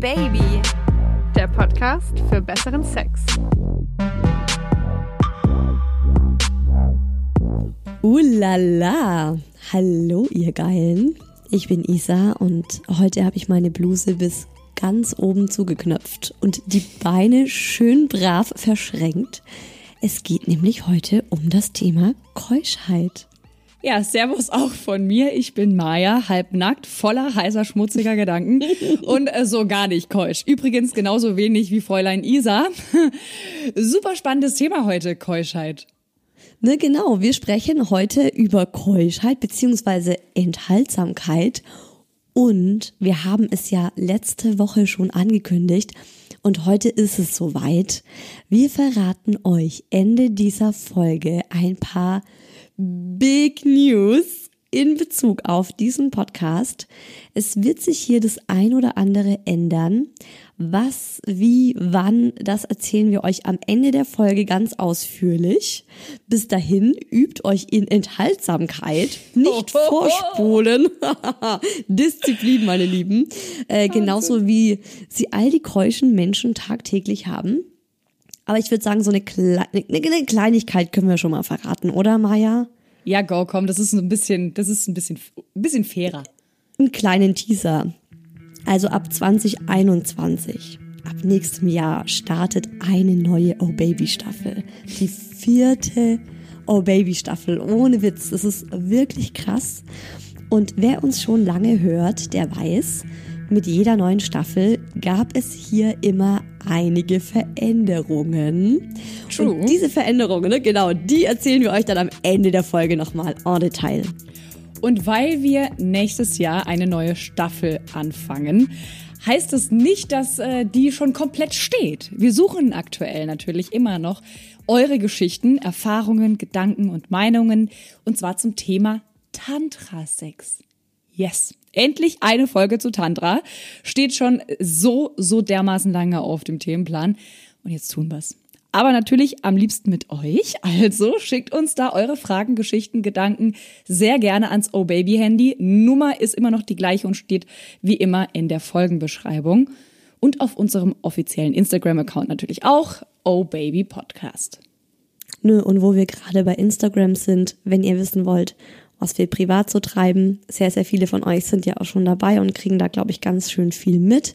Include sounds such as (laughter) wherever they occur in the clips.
Baby, der Podcast für besseren Sex. Ulala! Hallo, ihr Geilen. Ich bin Isa und heute habe ich meine Bluse bis ganz oben zugeknöpft und die Beine schön brav verschränkt. Es geht nämlich heute um das Thema Keuschheit. Ja, Servus auch von mir. Ich bin Maja, halbnackt, voller heißer, schmutziger Gedanken (laughs) und äh, so gar nicht keusch. Übrigens genauso wenig wie Fräulein Isa. (laughs) Super spannendes Thema heute, Keuschheit. Ne, genau. Wir sprechen heute über Keuschheit beziehungsweise Enthaltsamkeit und wir haben es ja letzte Woche schon angekündigt und heute ist es soweit. Wir verraten euch Ende dieser Folge ein paar Big News in Bezug auf diesen Podcast. Es wird sich hier das ein oder andere ändern. Was, wie, wann, das erzählen wir euch am Ende der Folge ganz ausführlich. Bis dahin übt euch in Enthaltsamkeit, nicht (laughs) vorspulen. (laughs) Disziplin, meine Lieben. Äh, genauso wie sie all die keuschen Menschen tagtäglich haben. Aber ich würde sagen, so eine, Kle eine Kleinigkeit können wir schon mal verraten, oder Maja? Ja, go, komm, das ist ein bisschen, das ist ein bisschen, ein bisschen fairer. Einen kleinen Teaser. Also ab 2021, ab nächstem Jahr startet eine neue Oh Baby Staffel. Die vierte Oh Baby Staffel. Ohne Witz. Das ist wirklich krass. Und wer uns schon lange hört, der weiß, mit jeder neuen Staffel gab es hier immer einige Veränderungen. True. Und diese Veränderungen, ne, genau, die erzählen wir euch dann am Ende der Folge nochmal en Detail. Und weil wir nächstes Jahr eine neue Staffel anfangen, heißt es nicht, dass äh, die schon komplett steht. Wir suchen aktuell natürlich immer noch eure Geschichten, Erfahrungen, Gedanken und Meinungen, und zwar zum Thema Tantra-Sex. Yes. Endlich eine Folge zu Tantra. Steht schon so, so dermaßen lange auf dem Themenplan. Und jetzt tun wir's. Aber natürlich am liebsten mit euch. Also schickt uns da eure Fragen, Geschichten, Gedanken sehr gerne ans Oh Baby Handy. Nummer ist immer noch die gleiche und steht wie immer in der Folgenbeschreibung. Und auf unserem offiziellen Instagram-Account natürlich auch Oh Baby Podcast. Nö, und wo wir gerade bei Instagram sind, wenn ihr wissen wollt, was wir privat so treiben. Sehr, sehr viele von euch sind ja auch schon dabei und kriegen da, glaube ich, ganz schön viel mit.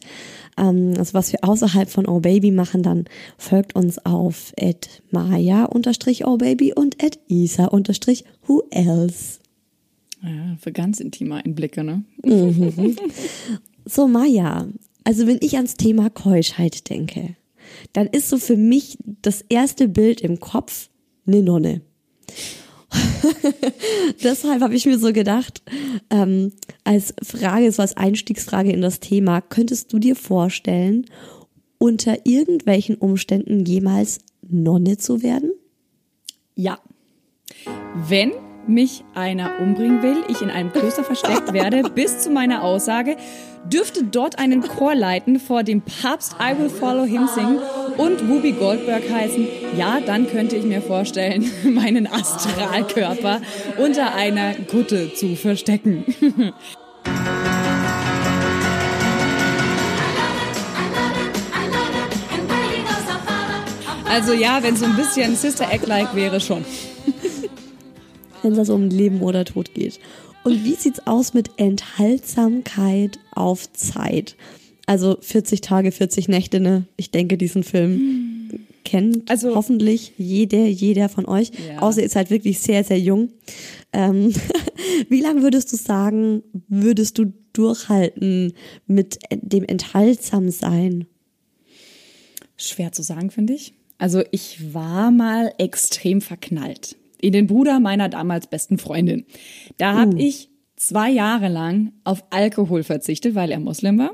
Ähm, also was wir außerhalb von Oh Baby machen, dann folgt uns auf at maya-ohbaby und at isa-who else. Ja, für ganz intime Einblicke, ne? Mhm. So, Maya, also wenn ich ans Thema Keuschheit denke, dann ist so für mich das erste Bild im Kopf eine Nonne. (laughs) Deshalb habe ich mir so gedacht, ähm, als Frage, so als Einstiegsfrage in das Thema, könntest du dir vorstellen, unter irgendwelchen Umständen jemals Nonne zu werden? Ja. Wenn mich einer umbringen will, ich in einem Kloster (laughs) versteckt werde, bis zu meiner Aussage, dürfte dort einen Chor leiten, vor dem Papst I Will Follow Him singen und Whoopi Goldberg heißen, ja, dann könnte ich mir vorstellen, (laughs) meinen Astralkörper unter einer Kutte zu verstecken. (laughs) Also ja, wenn so ein bisschen Sister Act-like wäre schon wenn es um Leben oder Tod geht. Und wie sieht's aus mit Enthaltsamkeit auf Zeit? Also 40 Tage, 40 Nächte, ne? Ich denke, diesen Film kennt also, hoffentlich jeder, jeder von euch. Ja. Außer ihr seid wirklich sehr, sehr jung. Ähm, (laughs) wie lange würdest du sagen, würdest du durchhalten mit dem Enthaltsamsein? Schwer zu sagen, finde ich. Also ich war mal extrem verknallt den Bruder meiner damals besten Freundin. Da habe uh. ich zwei Jahre lang auf Alkohol verzichtet, weil er Muslim war.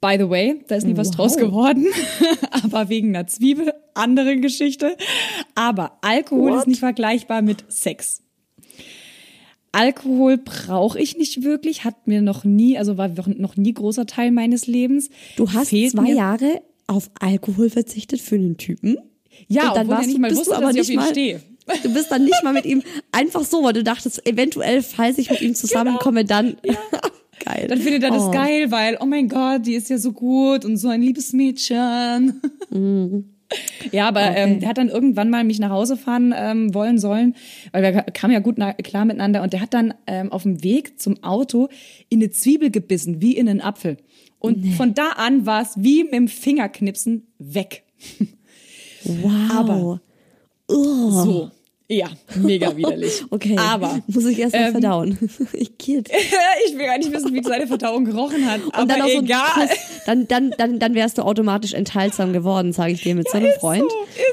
By the way, da ist nie was wow. draus geworden, (laughs) aber wegen einer Zwiebel, andere Geschichte. Aber Alkohol What? ist nicht vergleichbar mit Sex. Alkohol brauche ich nicht wirklich, hat mir noch nie, also war noch nie großer Teil meines Lebens. Du hast Fehlt zwei Jahre auf Alkohol verzichtet für einen Typen? Ja, und dann warst nicht mal wusste, dass ich auf ihn stehe. Du bist dann nicht mal mit ihm einfach so, weil du dachtest, eventuell, falls ich mit ihm zusammenkomme, genau. dann. Ja. (laughs) geil. Dann findet er das Oh. geil, weil, oh mein Gott, die ist ja so gut und so ein liebes Mädchen. Ja, aber ähm, der hat dann irgendwann mal mich nach Hause fahren ähm, wollen sollen, weil wir kamen ja gut klar miteinander und der hat dann ähm, auf dem Weg zum Auto in eine Zwiebel gebissen, wie in einen Apfel. Und von da an war es wie mit dem Fingerknipsen weg. Wow. Aber- oh. So. Ja, mega widerlich. (laughs) Okay. Aber Muss ich erst mal ähm, verdauen. (laughs) ich geht. (laughs) ich will gar nicht wissen, wie seine Verdauung gerochen hat. Und aber dann auch so egal. Kuss. Dann, dann, dann, dann wärst du automatisch enthaltsam geworden, sage ich dir mit so einem Freund.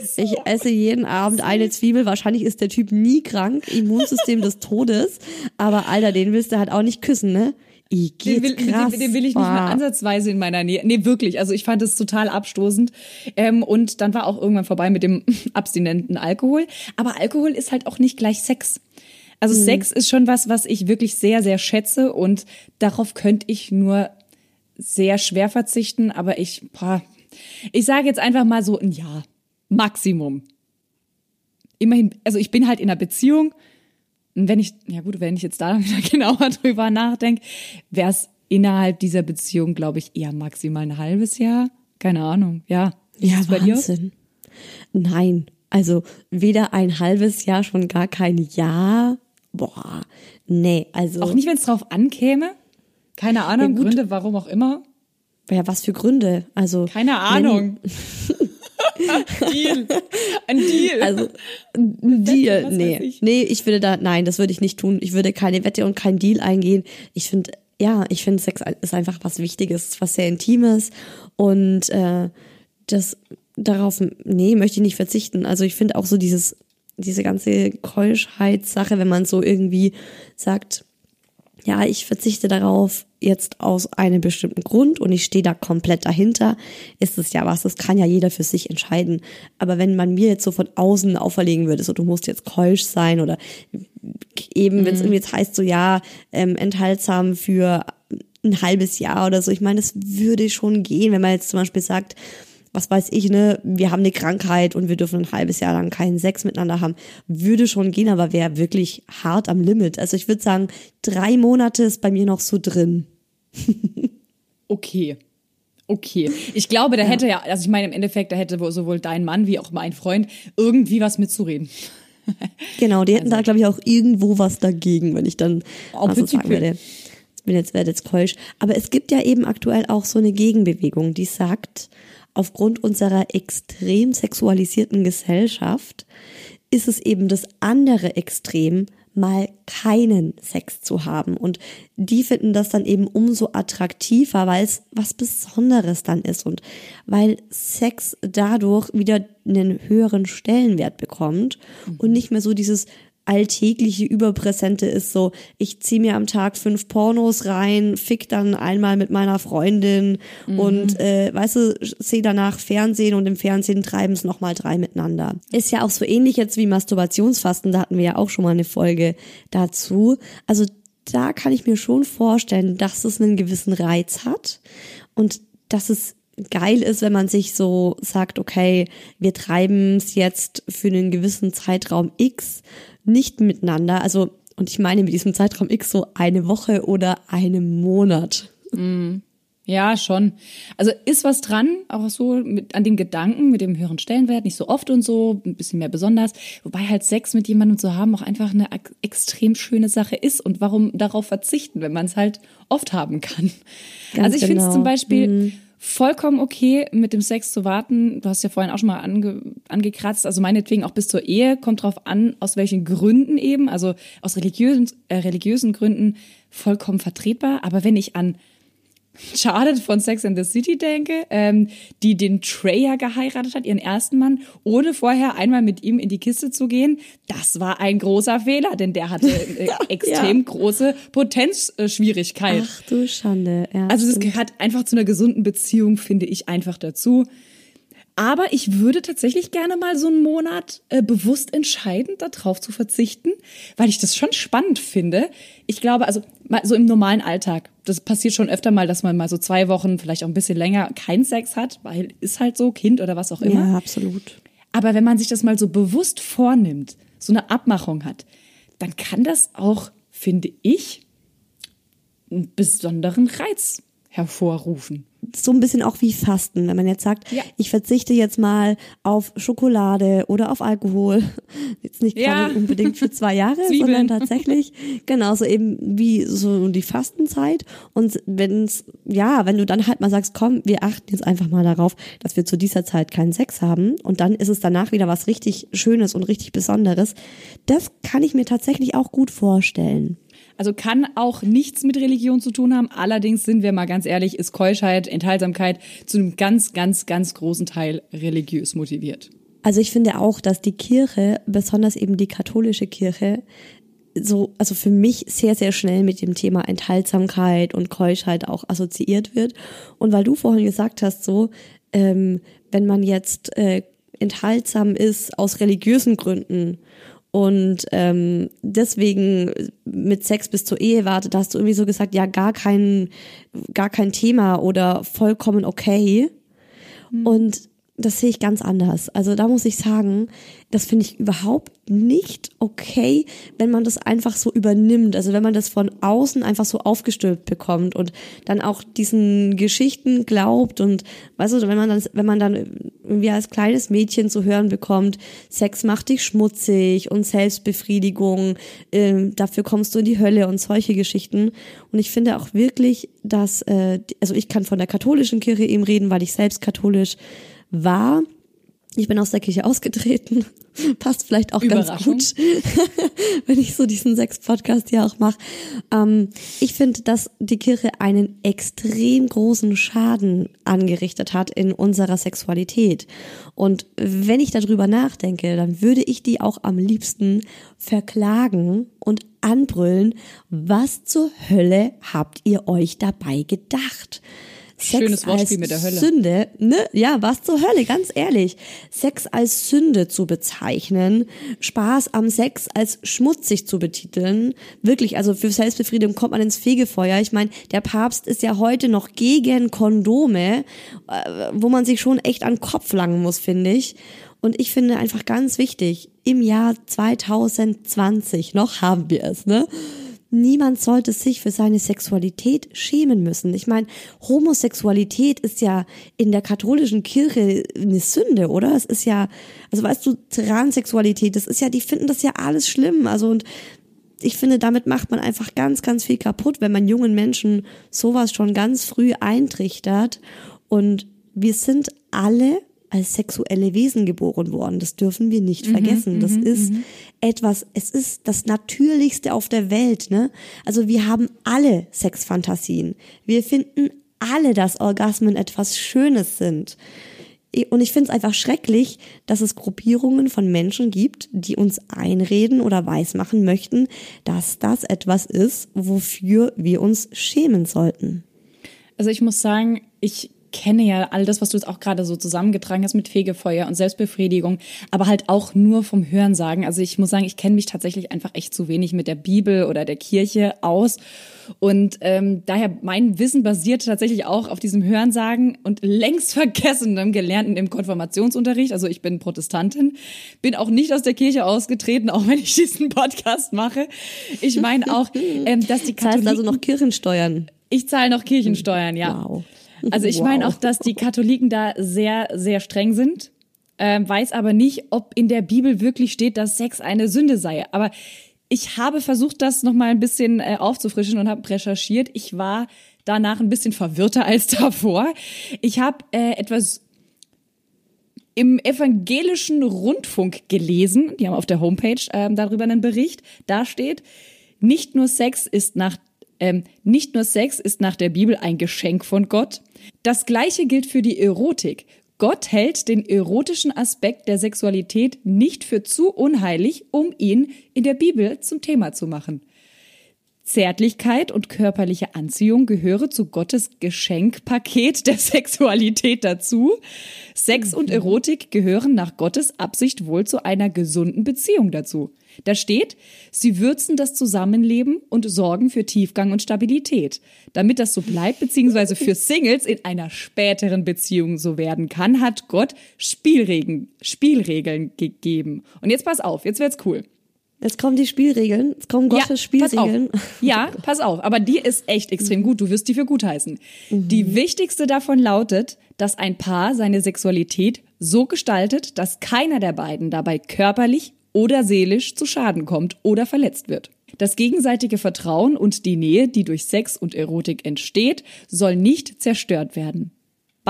so, so. Ich esse jeden Abend eine Zwiebel. Wahrscheinlich ist der Typ nie krank. Immunsystem des Todes. Aber Alter, den willst du halt auch nicht küssen, ne? Ich Den will, krass. den, den will ich nicht mal ansatzweise in meiner Nähe. Nee, wirklich. Also ich fand es total abstoßend. Ähm, und dann war auch irgendwann vorbei mit dem (laughs) abstinenten Alkohol. Aber Alkohol ist halt auch nicht gleich Sex. Also Mhm. Sex ist schon was, was ich wirklich sehr, sehr schätze und darauf könnte ich nur sehr schwer verzichten. Aber ich, boah, ich sage jetzt einfach mal so ein Jahr. Maximum. Immerhin, also ich bin halt in einer Beziehung. Wenn ich, ja gut, wenn ich jetzt da wieder (laughs) genauer drüber nachdenke, wäre es innerhalb dieser Beziehung, glaube ich, eher maximal ein halbes Jahr. Keine Ahnung, ja. Ist Ja? Wahnsinn. Nein, also weder ein halbes Jahr, schon gar kein Jahr. Boah, nee, also. Auch nicht, wenn es drauf ankäme. Keine Ahnung, gut. Gründe, warum auch immer. Ja, was für Gründe? Also. Keine Ahnung. (laughs) (laughs) Deal. Ein Deal. Also, ein Deal, weiß nee. ich. Nee, ich würde da, nein, das würde ich nicht tun. Ich würde keine Wette und keinen Deal eingehen. Ich finde, ja, ich finde Sex ist einfach was Wichtiges, was sehr Intimes und äh, das darauf, nee, möchte ich nicht verzichten. Also ich finde auch so dieses, diese ganze Keuschheitssache, wenn man so irgendwie sagt, ja, ich verzichte darauf jetzt aus einem bestimmten Grund und ich stehe da komplett dahinter, ist es ja was, das kann ja jeder für sich entscheiden. Aber wenn man mir jetzt so von außen auferlegen würde, so du musst jetzt keusch sein oder eben, wenn es irgendwie jetzt heißt, so ja, ähm, enthaltsam für ein halbes Jahr oder so, ich meine, das würde schon gehen, wenn man jetzt zum Beispiel sagt, was weiß ich, ne, wir haben eine Krankheit und wir dürfen ein halbes Jahr lang keinen Sex miteinander haben, würde schon gehen, aber wäre wirklich hart am Limit. Also ich würde sagen, drei Monate ist bei mir noch so drin. (laughs) Okay. Okay. Ich glaube, da hätte ja, also ich meine, im Endeffekt, da hätte wohl sowohl dein Mann wie auch mein Freund irgendwie was mitzureden. (laughs) Genau, die hätten da, glaube ich, auch irgendwo was dagegen, wenn ich dann Au mal so sagen peu. werde. Ich bin jetzt, werde jetzt keusch. Aber es gibt ja eben aktuell auch so eine Gegenbewegung, die sagt, aufgrund unserer extrem sexualisierten Gesellschaft ist es eben das andere Extrem, mal keinen Sex zu haben. Und die finden das dann eben umso attraktiver, weil es was Besonderes dann ist und weil Sex dadurch wieder einen höheren Stellenwert bekommt und nicht mehr so dieses alltägliche Überpräsente ist so, ich ziehe mir am Tag fünf Pornos rein, fick dann einmal mit meiner Freundin und äh, weißt du, sehe danach Fernsehen und im Fernsehen treiben es nochmal drei miteinander. Ist ja auch so ähnlich jetzt wie Masturbationsfasten, da hatten wir ja auch schon mal eine Folge dazu. Also da kann ich mir schon vorstellen, dass es einen gewissen Reiz hat und dass es geil ist, wenn man sich so sagt, okay, wir treiben es jetzt für einen gewissen Zeitraum X nicht miteinander. Also, und ich meine mit diesem Zeitraum X so eine Woche oder einen Monat. Ja, schon. Also ist was dran, auch so mit, an dem Gedanken, mit dem höheren Stellenwert, nicht so oft und so, ein bisschen mehr besonders. Wobei halt Sex mit jemandem zu haben auch einfach eine ex- extrem schöne Sache ist. Und warum darauf verzichten, wenn man es halt oft haben kann? Ganz also ich finde es genau. zum Beispiel vollkommen okay, mit dem Sex zu warten. Du hast ja vorhin auch schon mal ange, angekratzt. Also meinetwegen auch bis zur Ehe. Kommt drauf an, aus welchen Gründen eben. Also aus religiösen, äh, religiösen Gründen vollkommen vertretbar. Aber wenn ich an Charlotte von Sex and the City denke, ähm, die den Trey ja geheiratet hat, ihren ersten Mann, ohne vorher einmal mit ihm in die Kiste zu gehen, das war ein großer Fehler, denn der hatte äh, (laughs) extrem große Potenzschwierigkeit. Ach du Schande. Ja, Also das gehört einfach zu einer gesunden Beziehung, finde ich einfach dazu. Aber ich würde tatsächlich gerne mal so einen Monat äh, bewusst entscheiden, darauf zu verzichten, weil ich das schon spannend finde. Ich glaube, also mal so im normalen Alltag, das passiert schon öfter mal, dass man mal so zwei Wochen, vielleicht auch ein bisschen länger, keinen Sex hat, weil ist halt so, Kind oder was auch immer. ja, absolut. Aber wenn man sich das mal so bewusst vornimmt, so eine Abmachung hat, dann kann das auch, finde ich, einen besonderen Reiz hervorrufen so ein bisschen auch wie Fasten, wenn man jetzt sagt, ja. ich verzichte jetzt mal auf Schokolade oder auf Alkohol. (laughs) Jetzt nicht ja. gerade unbedingt für zwei Jahre, (laughs) sondern tatsächlich genauso eben wie so die Fastenzeit. Und wenn's, ja, wenn du dann halt mal sagst, komm, wir achten jetzt einfach mal darauf, dass wir zu dieser Zeit keinen Sex haben und dann ist es danach wieder was richtig Schönes und richtig Besonderes. Das kann ich mir tatsächlich auch gut vorstellen. Also kann auch nichts mit Religion zu tun haben. Allerdings sind wir mal ganz ehrlich, ist Keuschheit, Enthaltsamkeit zu einem ganz, ganz, ganz großen Teil religiös motiviert. Also ich finde auch, dass die Kirche, besonders eben die katholische Kirche, so, also für mich sehr, sehr schnell mit dem Thema Enthaltsamkeit und Keuschheit auch assoziiert wird. Und weil du vorhin gesagt hast, so, ähm, wenn man jetzt äh, enthaltsam ist aus religiösen Gründen und ähm, deswegen mit Sex bis zur Ehe wartet, hast du irgendwie so gesagt, ja, gar kein, gar kein Thema oder vollkommen okay. Mhm. Und das sehe ich ganz anders. Also da muss ich sagen, das finde ich überhaupt nicht okay, wenn man das einfach so übernimmt. Also wenn man das von außen einfach so aufgestülpt bekommt und dann auch diesen Geschichten glaubt und weißt du, wenn man dann, wenn man dann irgendwie als kleines Mädchen zu hören bekommt, Sex macht dich schmutzig und Selbstbefriedigung, äh, dafür kommst du in die Hölle und solche Geschichten. Und ich finde auch wirklich, dass, äh, also ich kann von der katholischen Kirche eben reden, weil ich selbst katholisch war, ich bin aus der Kirche ausgetreten. (laughs) Passt vielleicht auch ganz gut, (laughs) wenn ich so diesen Sex-Podcast ja auch mache. Ähm, ich finde, dass die Kirche einen extrem großen Schaden angerichtet hat in unserer Sexualität. Und wenn ich darüber nachdenke, dann würde ich die auch am liebsten verklagen und anbrüllen. Was zur Hölle habt ihr euch dabei gedacht? Sex Schönes Wortspiel mit der Hölle. Sünde, ne? Ja, was zur Hölle, ganz ehrlich. Sex als Sünde zu bezeichnen, Spaß am Sex als schmutzig zu betiteln, wirklich, also für Selbstbefriedigung kommt man ins Fegefeuer. Ich meine, der Papst ist ja heute noch gegen Kondome, äh, wo man sich schon echt an den Kopf langen muss, finde ich. Und ich finde einfach ganz wichtig, im Jahr 2020, noch haben wir es, ne? Niemand sollte sich für seine Sexualität schämen müssen. Ich meine, Homosexualität ist ja in der katholischen Kirche eine Sünde, oder? Es ist ja, also weißt du, Transsexualität, das ist ja, die finden das ja alles schlimm. Also und ich finde, damit macht man einfach ganz, ganz viel kaputt, wenn man jungen Menschen sowas schon ganz früh eintrichtert. Und wir sind alle als sexuelle Wesen geboren worden. Das dürfen wir nicht mhm, vergessen. Das mhm, ist mhm. etwas, es ist das Natürlichste auf der Welt. Ne? Also wir haben alle Sexfantasien. Wir finden alle, dass Orgasmen etwas Schönes sind. Und ich finde es einfach schrecklich, dass es Gruppierungen von Menschen gibt, die uns einreden oder weismachen möchten, dass das etwas ist, wofür wir uns schämen sollten. Also ich muss sagen, ich kenne ja all das, was du jetzt auch gerade so zusammengetragen hast mit Fegefeuer und Selbstbefriedigung, aber halt auch nur vom Hörensagen. Also ich muss sagen, ich kenne mich tatsächlich einfach echt zu wenig mit der Bibel oder der Kirche aus. Und ähm, daher mein Wissen basiert tatsächlich auch auf diesem Hörensagen und längst (laughs) vergessenem Gelernten im Konfirmationsunterricht. Also ich bin Protestantin, bin auch nicht aus der Kirche ausgetreten, auch wenn ich diesen Podcast mache. Ich meine auch, (laughs) ähm, dass die Katholiken... Das heißt also noch Kirchensteuern. Ich zahle noch Kirchensteuern, ja. Wow. Also ich wow. meine auch, dass die Katholiken da sehr, sehr streng sind, äh, weiß aber nicht, ob in der Bibel wirklich steht, dass Sex eine Sünde sei. Aber ich habe versucht, das nochmal ein bisschen äh, aufzufrischen und habe recherchiert. Ich war danach ein bisschen verwirrter (laughs) als davor. Ich habe äh, etwas im evangelischen Rundfunk gelesen. Die haben auf der Homepage äh, darüber einen Bericht. Da steht, nicht nur Sex ist nach ähm, nicht nur Sex ist nach der Bibel ein Geschenk von Gott. Das gleiche gilt für die Erotik. Gott hält den erotischen Aspekt der Sexualität nicht für zu unheilig, um ihn in der Bibel zum Thema zu machen. Zärtlichkeit und körperliche Anziehung gehöre zu Gottes Geschenkpaket der Sexualität dazu. Sex und Erotik gehören nach Gottes Absicht wohl zu einer gesunden Beziehung dazu. Da steht, sie würzen das Zusammenleben und sorgen für Tiefgang und Stabilität. Damit das so bleibt, beziehungsweise für (laughs) Singles in einer späteren Beziehung so werden kann, hat Gott Spielregeln, Spielregeln gegeben. Und jetzt pass auf, jetzt wird's cool. Jetzt kommen die Spielregeln, jetzt kommen Gottes ja, Spielregeln. Pass auf. Ja, pass auf, aber die ist echt extrem gut. Du wirst die für gut heißen. Die wichtigste davon lautet, dass ein Paar seine Sexualität so gestaltet, dass keiner der beiden dabei körperlich oder seelisch zu Schaden kommt oder verletzt wird. Das gegenseitige Vertrauen und die Nähe, die durch Sex und Erotik entsteht, soll nicht zerstört werden.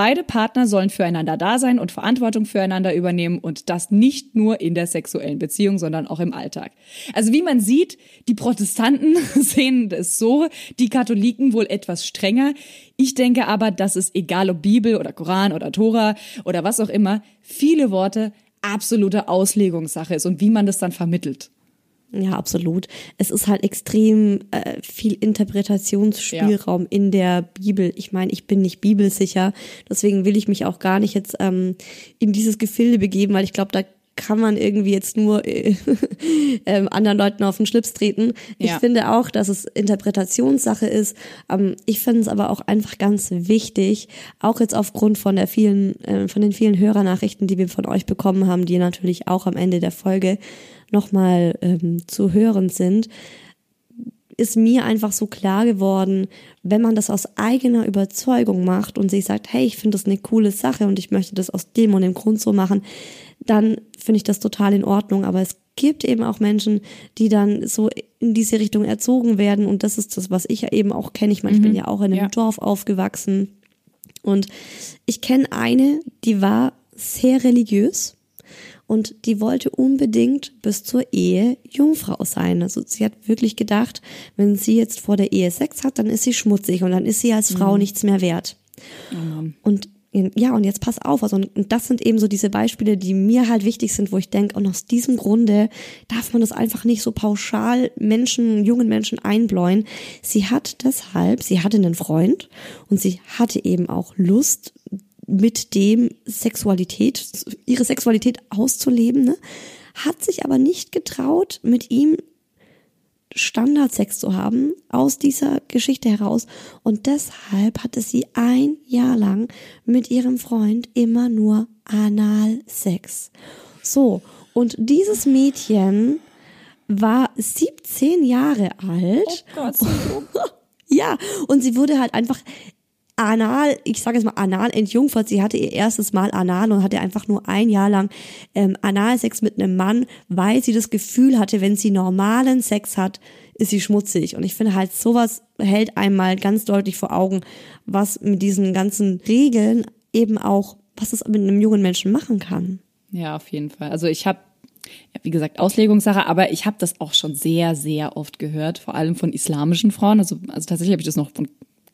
Beide Partner sollen füreinander da sein und Verantwortung füreinander übernehmen und das nicht nur in der sexuellen Beziehung, sondern auch im Alltag. Also wie man sieht, die Protestanten (laughs) sehen es so, die Katholiken wohl etwas strenger. Ich denke aber, dass es egal ob Bibel oder Koran oder Tora oder was auch immer, viele Worte absolute Auslegungssache ist und wie man das dann vermittelt. Ja, absolut. Es ist halt extrem äh, viel Interpretationsspielraum ja. in der Bibel. Ich meine, ich bin nicht bibelsicher, deswegen will ich mich auch gar nicht jetzt ähm, in dieses Gefilde begeben, weil ich glaube, da kann man irgendwie jetzt nur äh, (laughs) äh, anderen Leuten auf den Schlips treten. Ja. Ich finde auch, dass es Interpretationssache ist. Ähm, ich finde es aber auch einfach ganz wichtig, auch jetzt aufgrund von der vielen, äh, von den vielen Hörernachrichten, die wir von euch bekommen haben, die natürlich auch am Ende der Folge nochmal ähm, zu hören sind, ist mir einfach so klar geworden, wenn man das aus eigener Überzeugung macht und sich sagt, hey, ich finde das eine coole Sache und ich möchte das aus dem und dem Grund so machen, dann finde ich das total in Ordnung. Aber es gibt eben auch Menschen, die dann so in diese Richtung erzogen werden und das ist das, was ich ja eben auch kenne. Ich meine, ich bin mhm. ja auch in einem ja. Dorf aufgewachsen und ich kenne eine, die war sehr religiös und die wollte unbedingt bis zur Ehe Jungfrau sein. Also sie hat wirklich gedacht, wenn sie jetzt vor der Ehe Sex hat, dann ist sie schmutzig und dann ist sie als Frau mhm. nichts mehr wert. Mhm. Und ja, und jetzt pass auf, also und das sind eben so diese Beispiele, die mir halt wichtig sind, wo ich denke, und aus diesem Grunde darf man das einfach nicht so pauschal Menschen, jungen Menschen einbläuen. Sie hat deshalb, sie hatte einen Freund und sie hatte eben auch Lust, mit dem Sexualität, ihre Sexualität auszuleben, ne? hat sich aber nicht getraut, mit ihm Standardsex zu haben aus dieser Geschichte heraus. Und deshalb hatte sie ein Jahr lang mit ihrem Freund immer nur Analsex. So, und dieses Mädchen war 17 Jahre alt. Oh Gott, so (laughs) ja, und sie wurde halt einfach anal, ich sage jetzt mal anal entjungfert. Sie hatte ihr erstes Mal anal und hatte einfach nur ein Jahr lang ähm, Analsex mit einem Mann, weil sie das Gefühl hatte, wenn sie normalen Sex hat, ist sie schmutzig. Und ich finde halt, sowas hält einmal ganz deutlich vor Augen, was mit diesen ganzen Regeln eben auch, was es mit einem jungen Menschen machen kann. Ja, auf jeden Fall. Also ich habe wie gesagt, Auslegungssache, aber ich habe das auch schon sehr, sehr oft gehört, vor allem von islamischen Frauen. Also, also tatsächlich habe ich das noch von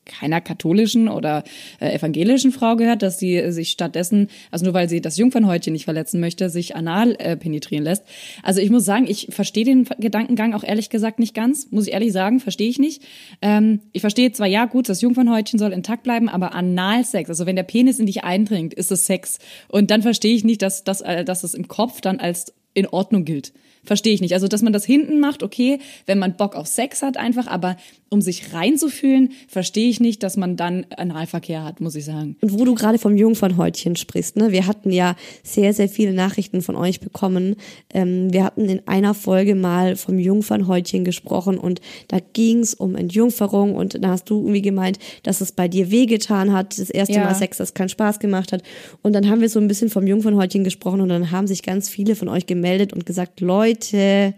keiner katholischen oder äh, evangelischen Frau gehört, dass sie sich stattdessen, also nur weil sie das Jungfernhäutchen nicht verletzen möchte, sich anal äh, penetrieren lässt. Also ich muss sagen, ich verstehe den Gedankengang auch ehrlich gesagt nicht ganz, muss ich ehrlich sagen, verstehe ich nicht. Ähm, ich verstehe zwar, ja gut, das Jungfernhäutchen soll intakt bleiben, aber Analsex, also wenn der Penis in dich eindringt, ist es Sex. Und dann verstehe ich nicht, dass, dass, äh, dass es im Kopf dann als in Ordnung gilt. Verstehe ich nicht. Also, dass man das hinten macht, okay, wenn man Bock auf Sex hat einfach, aber um sich reinzufühlen, verstehe ich nicht, dass man dann Analverkehr hat, muss ich sagen. Und wo du gerade vom Jungfernhäutchen sprichst, ne? Wir hatten ja sehr, sehr viele Nachrichten von euch bekommen. Ähm, wir hatten in einer Folge mal vom Jungfernhäutchen gesprochen und da ging es um Entjungferung und da hast du irgendwie gemeint, dass es bei dir wehgetan hat, das erste ja. Mal Sex, das keinen Spaß gemacht hat. Und dann haben wir so ein bisschen vom Jungfernhäutchen gesprochen und dann haben sich ganz viele von euch gemeldet und gesagt, Leute,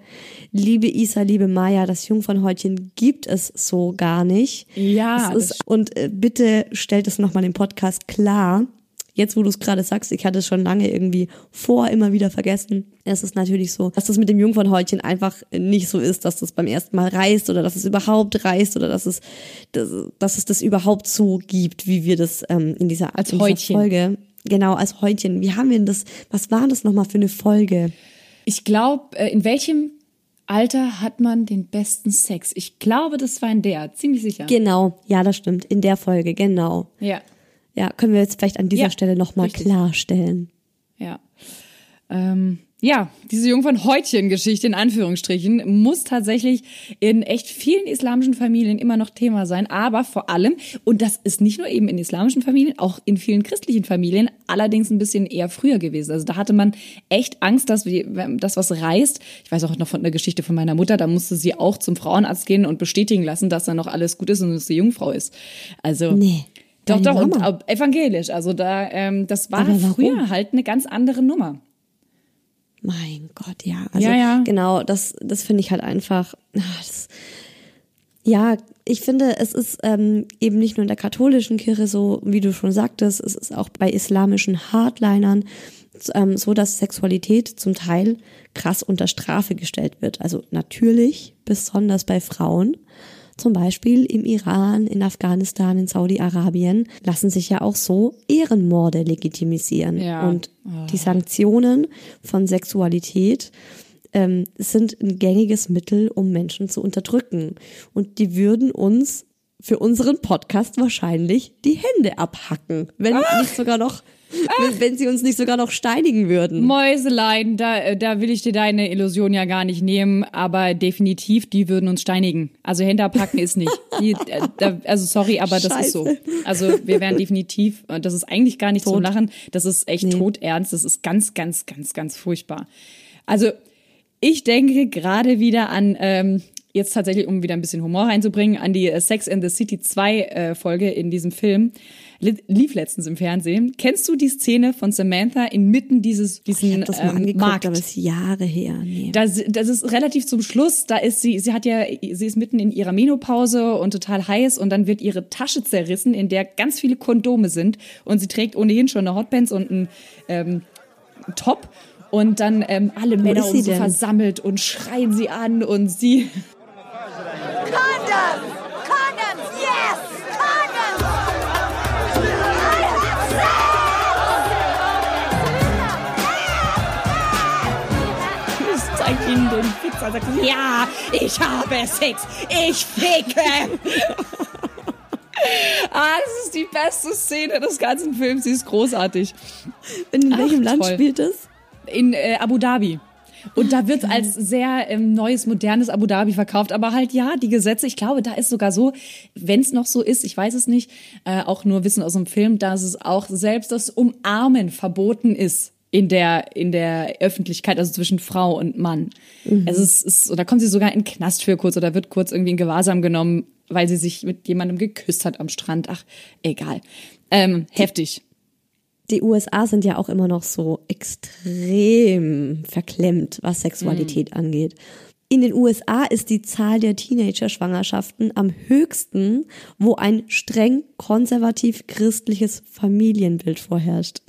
liebe Isa, liebe Maya, das Jungfernhäutchen gibt es so gar nicht. Ja. Ist, und äh, bitte stellt es nochmal im Podcast klar. Jetzt, wo du es gerade sagst, ich hatte es schon lange irgendwie vor, immer wieder vergessen. Es ist natürlich so, dass das mit dem Jungfernhäutchen einfach nicht so ist, dass das beim ersten Mal reißt oder dass es überhaupt reißt oder dass es, dass, dass es das überhaupt so gibt, wie wir das ähm, in dieser, als in Häutchen. Folge. Genau, als Häutchen. Wie haben wir denn das, was war das nochmal für eine Folge? Ich glaube, äh, in welchem Alter hat man den besten Sex? Ich glaube, das war in der, ziemlich sicher. Genau, ja, das stimmt. In der Folge, genau. Ja. Ja, können wir jetzt vielleicht an dieser ja, Stelle nochmal klarstellen. Ja. Ähm, ja, diese Jungfernhäutchen-Geschichte in Anführungsstrichen muss tatsächlich in echt vielen islamischen Familien immer noch Thema sein, aber vor allem, und das ist nicht nur eben in islamischen Familien, auch in vielen christlichen Familien, allerdings ein bisschen eher früher gewesen. Also da hatte man echt Angst, dass wir, das was reißt. Ich weiß auch noch von der Geschichte von meiner Mutter, da musste sie auch zum Frauenarzt gehen und bestätigen lassen, dass da noch alles gut ist und dass sie Jungfrau ist. Also. Nee. Doch, doch, und evangelisch. Also da, ähm, das war früher halt eine ganz andere Nummer. Mein Gott, ja. Also Ja, ja. genau, das, das finde ich halt einfach. Das, ja, ich finde, es ist ähm, eben nicht nur in der katholischen Kirche so, wie du schon sagtest, es ist auch bei islamischen Hardlinern ähm, so, dass Sexualität zum Teil krass unter Strafe gestellt wird. Also natürlich, besonders bei Frauen. Zum Beispiel im Iran, in Afghanistan, in Saudi-Arabien lassen sich ja auch so Ehrenmorde legitimisieren. Ja. Und die Sanktionen von Sexualität ähm, sind ein gängiges Mittel, um Menschen zu unterdrücken. Und die würden uns für unseren Podcast wahrscheinlich die Hände abhacken, wenn nicht sogar noch, wenn, wenn sie uns nicht sogar noch steinigen würden. Mäuselein, da, äh, da will ich dir deine Illusion ja gar nicht nehmen, aber definitiv, die würden uns steinigen. Also Hände abpacken ist nicht. Die, äh, da, also sorry, aber das ist so. Scheiße. Also wir wären definitiv, das ist eigentlich gar nicht zum Tot. Lachen, das ist echt todernst, das ist ganz, ganz, ganz, ganz furchtbar. Also ich denke gerade wieder an, ähm, jetzt tatsächlich, um wieder ein bisschen Humor reinzubringen, an die äh, Sex in the City 2 äh, Folge in diesem Film. Li- Lief letztens im Fernsehen. Kennst du die Szene von Samantha inmitten dieses, Ich diesen habe das mal ähm, angeguckt, Markt? aber ist Jahre her. Nee. Das, das ist relativ zum Schluss. Da ist sie, sie hat ja, sie ist mitten in ihrer Menopause und total heiß und dann wird ihre Tasche zerrissen, in der ganz viele Kondome sind und sie trägt ohnehin schon eine Hotpants und einen ähm, Top und dann ähm, alle Männer ist um sie denn? versammelt und schreien sie an und sie Condoms! Und sagt, ja, ich habe Sex, ich ficke. (laughs) ah, das ist die beste Szene des ganzen Films, sie ist großartig. In welchem Land toll. spielt es? in äh, Abu Dhabi. Und da wird als sehr ähm, neues, modernes Abu Dhabi verkauft. Aber halt ja, die Gesetze, ich glaube, da ist sogar so, wenn es noch so ist, ich weiß es nicht, äh, auch nur Wissen aus dem Film, dass es auch selbst das Umarmen verboten ist in der in der Öffentlichkeit, also zwischen Frau und Mann. Also es ist, oder kommt sie sogar in den Knast für kurz oder wird kurz irgendwie in Gewahrsam genommen, weil sie sich mit jemandem geküsst hat am Strand. Ach, egal. Ähm, heftig. Die USA sind ja auch immer noch so extrem verklemmt, was Sexualität angeht. In den USA ist die Zahl der Teenager-Schwangerschaften am höchsten, wo ein streng konservativ christliches Familienbild vorherrscht.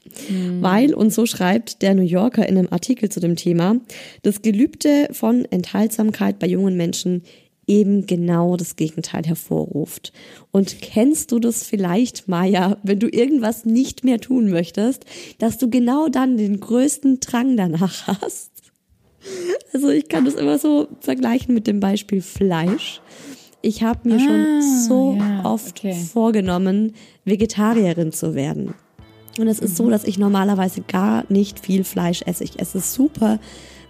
Weil, und so schreibt der New Yorker in einem Artikel zu dem Thema, das Gelübde von Enthaltsamkeit bei jungen Menschen eben genau das Gegenteil hervorruft. Und kennst du das vielleicht, Maya, wenn du irgendwas nicht mehr tun möchtest, dass du genau dann den größten Drang danach (laughs) hast? Also ich kann das immer so vergleichen mit dem Beispiel Fleisch. Ich habe mir schon so ja, oft okay. vorgenommen, Vegetarierin zu werden. Und es ist so, dass ich normalerweise gar nicht viel Fleisch esse. Ich esse super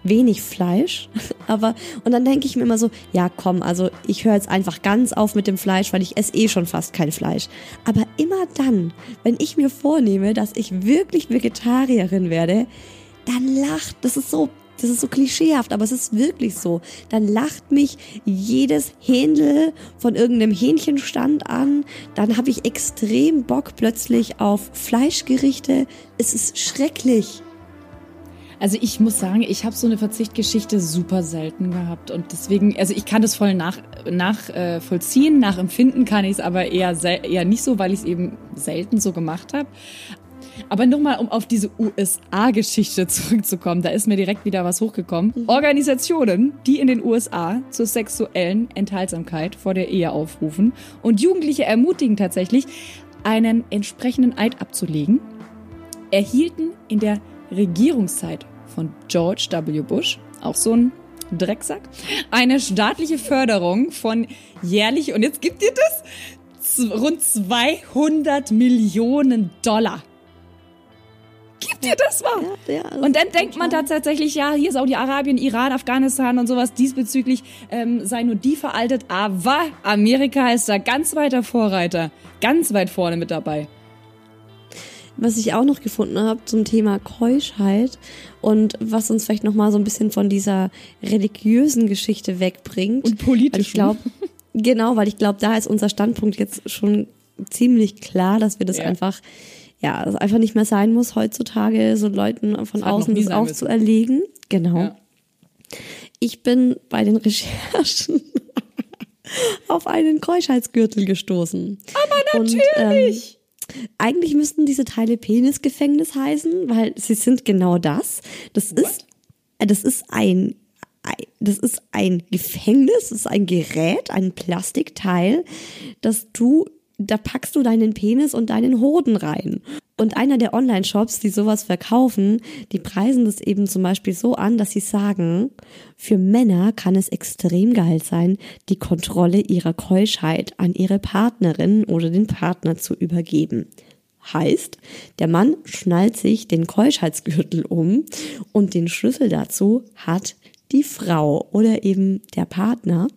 wenig Fleisch, (laughs) aber und dann denke ich mir immer so, ja komm, also ich höre jetzt einfach ganz auf mit dem Fleisch, weil ich esse eh schon fast kein Fleisch. Aber immer dann, wenn ich mir vornehme, dass ich wirklich Vegetarierin werde, dann lacht, das ist so, das ist so klischeehaft, aber es ist wirklich so. Dann lacht mich jedes Händel von irgendeinem Hähnchenstand an. Dann habe ich extrem Bock plötzlich auf Fleischgerichte. Es ist schrecklich. Also ich muss sagen, ich habe so eine Verzichtgeschichte super selten gehabt und deswegen, also ich kann das voll nach, nach äh, nachempfinden kann ich es aber eher, eher nicht so, weil ich es eben selten so gemacht habe. Aber nochmal, um auf diese USA-Geschichte zurückzukommen, da ist mir direkt wieder was hochgekommen. Organisationen, die in den USA zur sexuellen Enthaltsamkeit vor der Ehe aufrufen und Jugendliche ermutigen tatsächlich, einen entsprechenden Eid abzulegen, erhielten in der Regierungszeit von George W. Bush, auch so ein Drecksack, eine staatliche Förderung von jährlich, und jetzt gibt ihr das, rund 200 Millionen Dollar. Gib dir das mal? Ja, ja, und dann denkt man da tatsächlich, ja, hier Saudi-Arabien, Iran, Afghanistan und sowas diesbezüglich ähm, sei nur die veraltet, aber Amerika ist da ganz weiter Vorreiter, ganz weit vorne mit dabei. Was ich auch noch gefunden habe zum Thema Keuschheit und was uns vielleicht noch mal so ein bisschen von dieser religiösen Geschichte wegbringt. Und politischen. Weil ich glaube, genau, weil ich glaube, da ist unser Standpunkt jetzt schon ziemlich klar, dass wir das Ja. einfach ja, es einfach nicht mehr sein muss heutzutage, so Leuten von Das außen das aufzuerlegen. Genau. Ja. Ich bin bei den Recherchen (laughs) auf einen Keuschheitsgürtel gestoßen. Aber natürlich! Und, ähm, eigentlich müssten diese Teile Penisgefängnis heißen, weil sie sind genau das. Das ist, äh, das ist ein- das ist ein Gefängnis, das ist ein Gerät, ein Plastikteil, das du, da packst du deinen Penis und deinen Hoden rein. Und einer der Online-Shops, die sowas verkaufen, die preisen das eben zum Beispiel so an, dass sie sagen, für Männer kann es extrem geil sein, die Kontrolle ihrer Keuschheit an ihre Partnerin oder den Partner zu übergeben. Heißt, der Mann schnallt sich den Keuschheitsgürtel um und den Schlüssel dazu hat die Frau oder eben der Partner.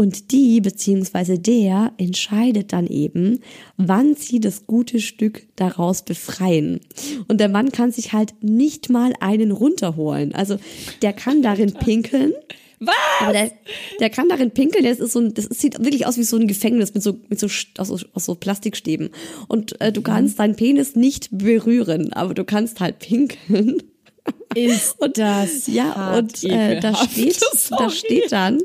Und die beziehungsweise der entscheidet dann eben, wann sie das gute Stück daraus befreien. Und der Mann kann sich halt nicht mal einen runterholen. Also der kann darin pinkeln. Was? Aber der, der kann darin pinkeln, das ist so ein, das sieht wirklich aus wie so ein Gefängnis mit so, mit so, aus, so- aus so Plastikstäben. Und äh, du kannst deinen Penis nicht berühren, aber du kannst halt pinkeln. Ist (laughs) das Ja, und äh, da steht, (laughs) da steht dann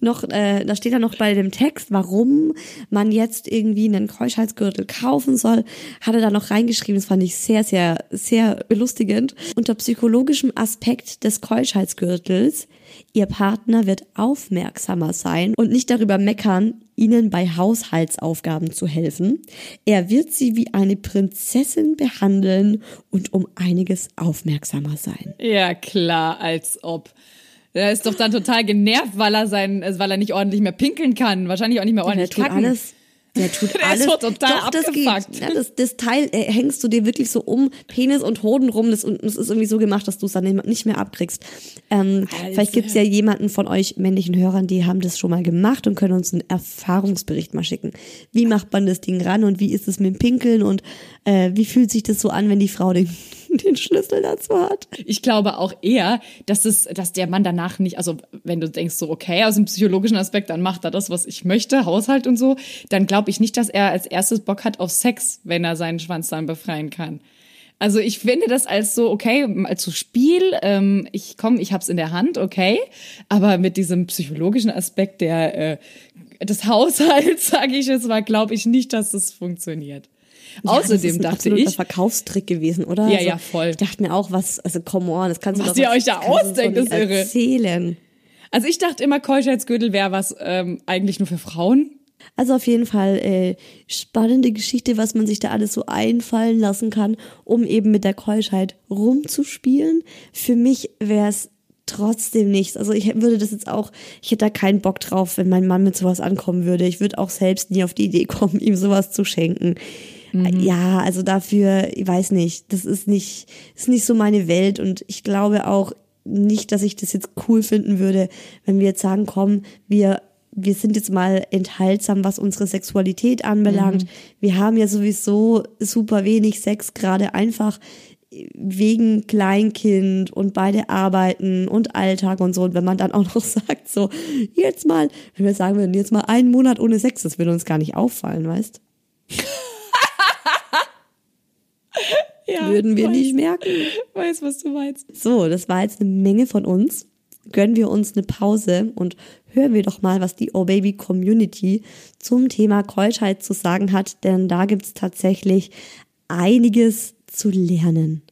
noch, äh, da steht dann noch bei dem Text, warum man jetzt irgendwie einen Keuschheitsgürtel kaufen soll, hat er da noch reingeschrieben. Das fand ich sehr, sehr, sehr belustigend. Unter psychologischem Aspekt des Keuschheitsgürtels, ihr Partner wird aufmerksamer sein und nicht darüber meckern, ihnen bei Haushaltsaufgaben zu helfen. Er wird sie wie eine Prinzessin behandeln und um einiges aufmerksamer sein. Ja, klar, als ob. Er ist doch dann total genervt, weil er sein, äh, weil er nicht ordentlich mehr pinkeln kann. Wahrscheinlich auch nicht mehr Der ordentlich tut kacken. alles. Der tut (laughs) Der ist alles. so total Doch, das geht. abgefuckt. Ja, das, das Teil äh, hängst du dir wirklich so um Penis und Hoden rum. Das, und das ist irgendwie so gemacht, dass du es dann nicht- mehr abkriegst. Ähm, vielleicht gibt's ja jemanden von euch männlichen Hörern, die haben das schon mal gemacht und können uns einen Erfahrungsbericht mal schicken. Wie macht man das Ding ran und wie ist es mit dem Pinkeln und äh, wie fühlt sich das so an, wenn die Frau den, (laughs) den Schlüssel dazu hat? Ich glaube auch eher, dass es, dass der Mann danach nicht, also wenn du denkst so, okay, aus dem psychologischen Aspekt, dann macht er das, was ich möchte, Haushalt und so, dann glaube ich nicht, dass er als erstes Bock hat auf Sex, wenn er seinen Schwanz dann befreien kann. Also ich finde das als so, okay, als so Spiel, ähm, ich komme, ich hab's in der Hand, okay, aber mit diesem psychologischen Aspekt der, äh, des Haushalts, (laughs) sage ich jetzt mal, glaube ich nicht, dass das funktioniert. Ja, das ist Außerdem ein dachte ich, Verkaufstrick gewesen, oder? Also, Ja, ja, voll. Ich dachte mir auch, was, also come on, das kannst du Was doch ihr euch da ausdenkt, ist irre. Erzählen. Also ich dachte immer, Keuschheitsgürtel wäre was ähm, eigentlich nur für Frauen. Also auf jeden Fall äh, spannende Geschichte, was man sich da alles so einfallen lassen kann, um eben mit der Keuschheit rumzuspielen. Für mich wäre es trotzdem nichts. Also ich würde das jetzt auch, ich hätte da keinen Bock drauf, wenn mein Mann mit sowas ankommen würde. Ich würde auch selbst nie auf die Idee kommen, (laughs) ihm sowas zu schenken. Ja, also dafür, ich weiß nicht, das ist nicht, ist nicht so meine Welt und ich glaube auch nicht, dass ich das jetzt cool finden würde, wenn wir jetzt sagen, komm, wir wir sind jetzt mal enthaltsam, was unsere Sexualität anbelangt. Wir haben ja sowieso super wenig Sex, gerade einfach wegen Kleinkind und beide arbeiten und Alltag und so. Und wenn man dann auch noch (laughs) sagt, so, jetzt mal, wenn wir sagen würden, jetzt mal einen Monat ohne Sex, das würde uns gar nicht auffallen, weißt? Ja, Würden wir weiß, nicht merken. Weiß, was du meinst. So, das war jetzt eine Menge von uns. Gönnen wir uns eine Pause und hören wir doch mal, was die Oh Baby Community zum Thema Keuschheit zu sagen hat, denn da gibt's tatsächlich einiges zu lernen.